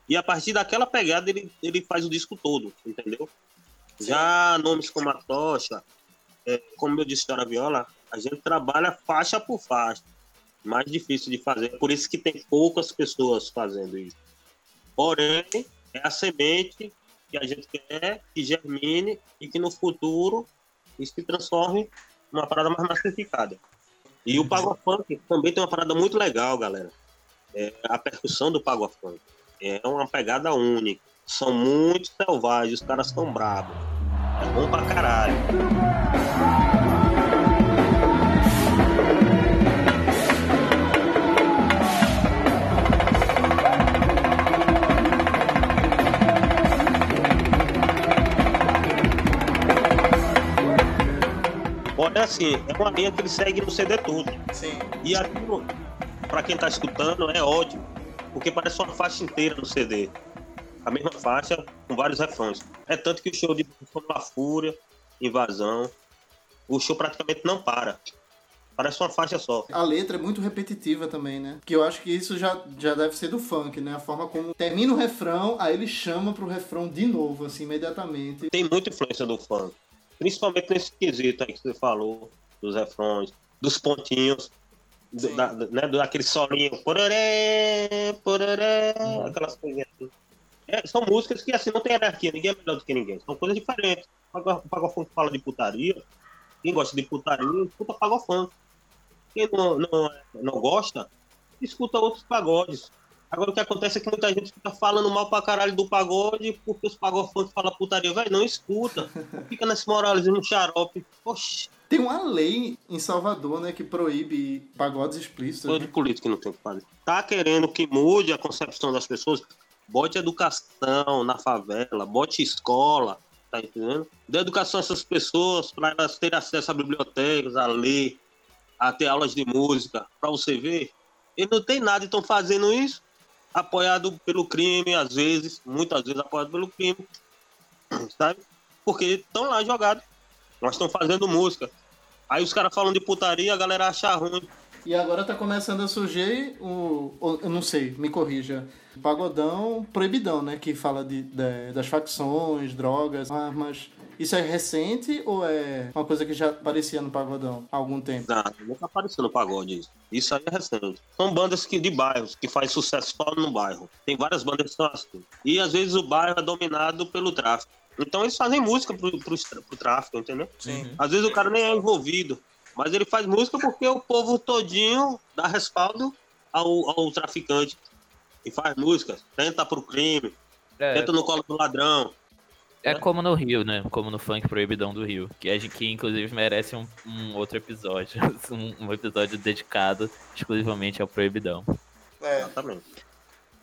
E a partir daquela pegada ele, ele faz o disco todo, entendeu? Já nomes como a Tocha, é, como eu disse, Chora Viola, a gente trabalha faixa por faixa. Mais difícil de fazer, por isso que tem poucas pessoas fazendo isso. Porém, é a semente que a gente quer que germine e que no futuro isso se transforme numa parada mais massificada. E o pagofunk também tem uma parada muito legal, galera. É a percussão do pagofunk. É uma pegada única. São muito selvagens, os caras são bravos. É bom pra caralho. Olha assim, é uma linha que ele segue no CD todo. Sim. E aquilo, pra quem tá escutando, é ótimo. Porque parece uma faixa inteira no CD. A mesma faixa, com vários refrões. É tanto que o show de La Fúria, Invasão, o show praticamente não para. Parece uma faixa só. A letra é muito repetitiva também, né? Que eu acho que isso já, já deve ser do funk, né? A forma como termina o refrão, aí ele chama pro refrão de novo, assim, imediatamente. Tem muita influência do funk. Principalmente nesse quesito aí que você falou, dos refrões, dos pontinhos, do, da, né, do- daquele solinho. Pororé, pororé, aquelas coisinhas assim. É, são músicas que assim não tem hierarquia, ninguém é melhor do que ninguém. São coisas diferentes. O pago- o pagofunk fala de putaria. Quem gosta de putaria, escuta pagofunk. Quem não, não, não gosta, escuta outros pagodes. Agora o que acontece é que muita gente fica falando mal pra caralho do pagode porque os pagofunk falam putaria. Velho, não escuta. Fica nesse moralismo no xarope. Oxi, Tem uma lei em Salvador, né, que proíbe pagodes explícitos. de Né? político que não tem o que fazer. Tá querendo que mude a concepção das pessoas? Bote educação na favela, bote escola, tá entendendo? Dê educação a essas pessoas para elas terem acesso a bibliotecas, a ler, a ter aulas de música, para você ver. Eles não tem nada, estão fazendo isso, apoiado pelo crime, às vezes, muitas vezes apoiado pelo crime, sabe? Porque estão lá jogados. Nós estamos fazendo música. Aí os caras falam de putaria, a galera acha ruim. E agora tá começando a surgir o, Eu não sei, me corrija. Pagodão proibidão, né? Que fala de, de- das facções, drogas, armas. Isso é recente ou é uma coisa que já aparecia no pagodão há algum tempo? Nada, nunca apareceu no pagode isso. Isso aí é recente. São bandas que, de bairros, que faz sucesso só no bairro. Tem várias bandas que são assim. E às vezes o bairro é dominado pelo tráfico. Então eles fazem música pro, pro, pro tráfico, entendeu? Sim. Às vezes o cara nem é envolvido. Mas ele faz música porque o povo todinho dá respaldo ao, ao traficante. E faz música, tenta pro crime, É, tenta no colo do ladrão. é como no Rio, né? Como no funk proibidão do Rio. Que, a gente, que inclusive merece um, um outro episódio. Um, um episódio dedicado exclusivamente ao proibidão. É, Exatamente.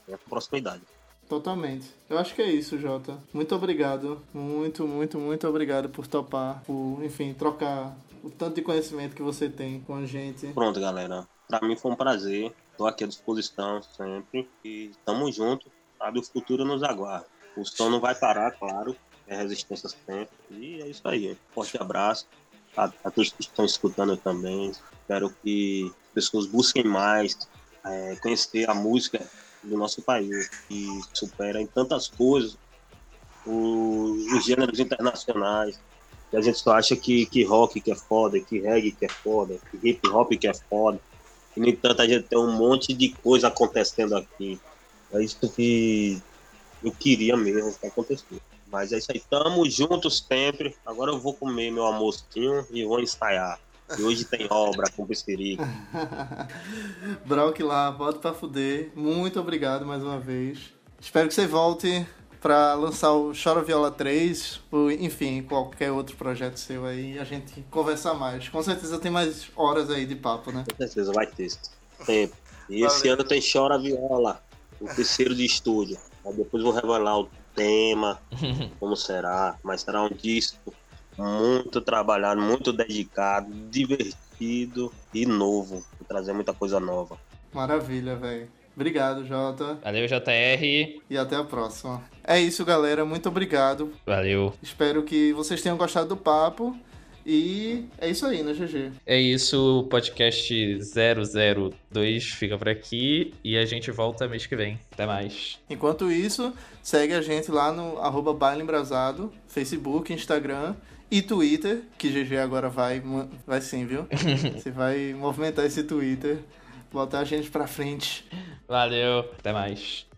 É a proximidade. Totalmente. Eu acho que é isso, Jota. Muito obrigado. Muito, muito, muito obrigado por topar, por, enfim, trocar o tanto de conhecimento que você tem com a gente. Pronto, galera. Pra mim foi um prazer. Estou aqui à disposição sempre. E tamo junto. Sabe, o futuro nos aguarda. O som não vai parar, claro. É resistência sempre. E é isso aí. Forte abraço. A, a todos que estão escutando também. Espero que as pessoas busquem mais é, conhecer a música do nosso país. Que supera em tantas coisas os, os gêneros internacionais. E a gente só acha que, que rock que é foda, que reggae que é foda, que hip hop que é foda. E, no entanto, a gente tem um monte de coisa acontecendo aqui. É isso que eu queria mesmo que acontecesse. Mas é isso aí, tamo juntos sempre. Agora eu vou comer meu almocinho e vou ensaiar. E hoje tem obra com Pissirico. Brock lá, bota pra fuder. Muito obrigado mais uma vez. Espero que você volte pra lançar o Chora Viola 3, ou enfim, qualquer outro projeto seu aí, e a gente conversar mais. Com certeza tem mais horas aí de papo, né? Com certeza vai ter. Sempre. E esse Valeu. ano tem Chora Viola, o terceiro de estúdio. Aí depois vou revelar o tema, como será, mas será um disco muito trabalhado, muito dedicado, divertido e novo. Vou trazer muita coisa nova. Maravilha, velho. Obrigado, Jota. Valeu, JR. E até a próxima. É isso, galera. Muito obrigado. Valeu. Espero que vocês tenham gostado do papo. E é isso aí, né, GG? É isso, o podcast 002 fica por aqui e a gente volta mês que vem. Até mais. Enquanto isso, segue a gente lá no arroba Baile Embrasado, Facebook, Instagram e Twitter, que GG agora vai, vai sim, viu? Você vai movimentar esse Twitter, botar a gente pra frente. Valeu, até mais.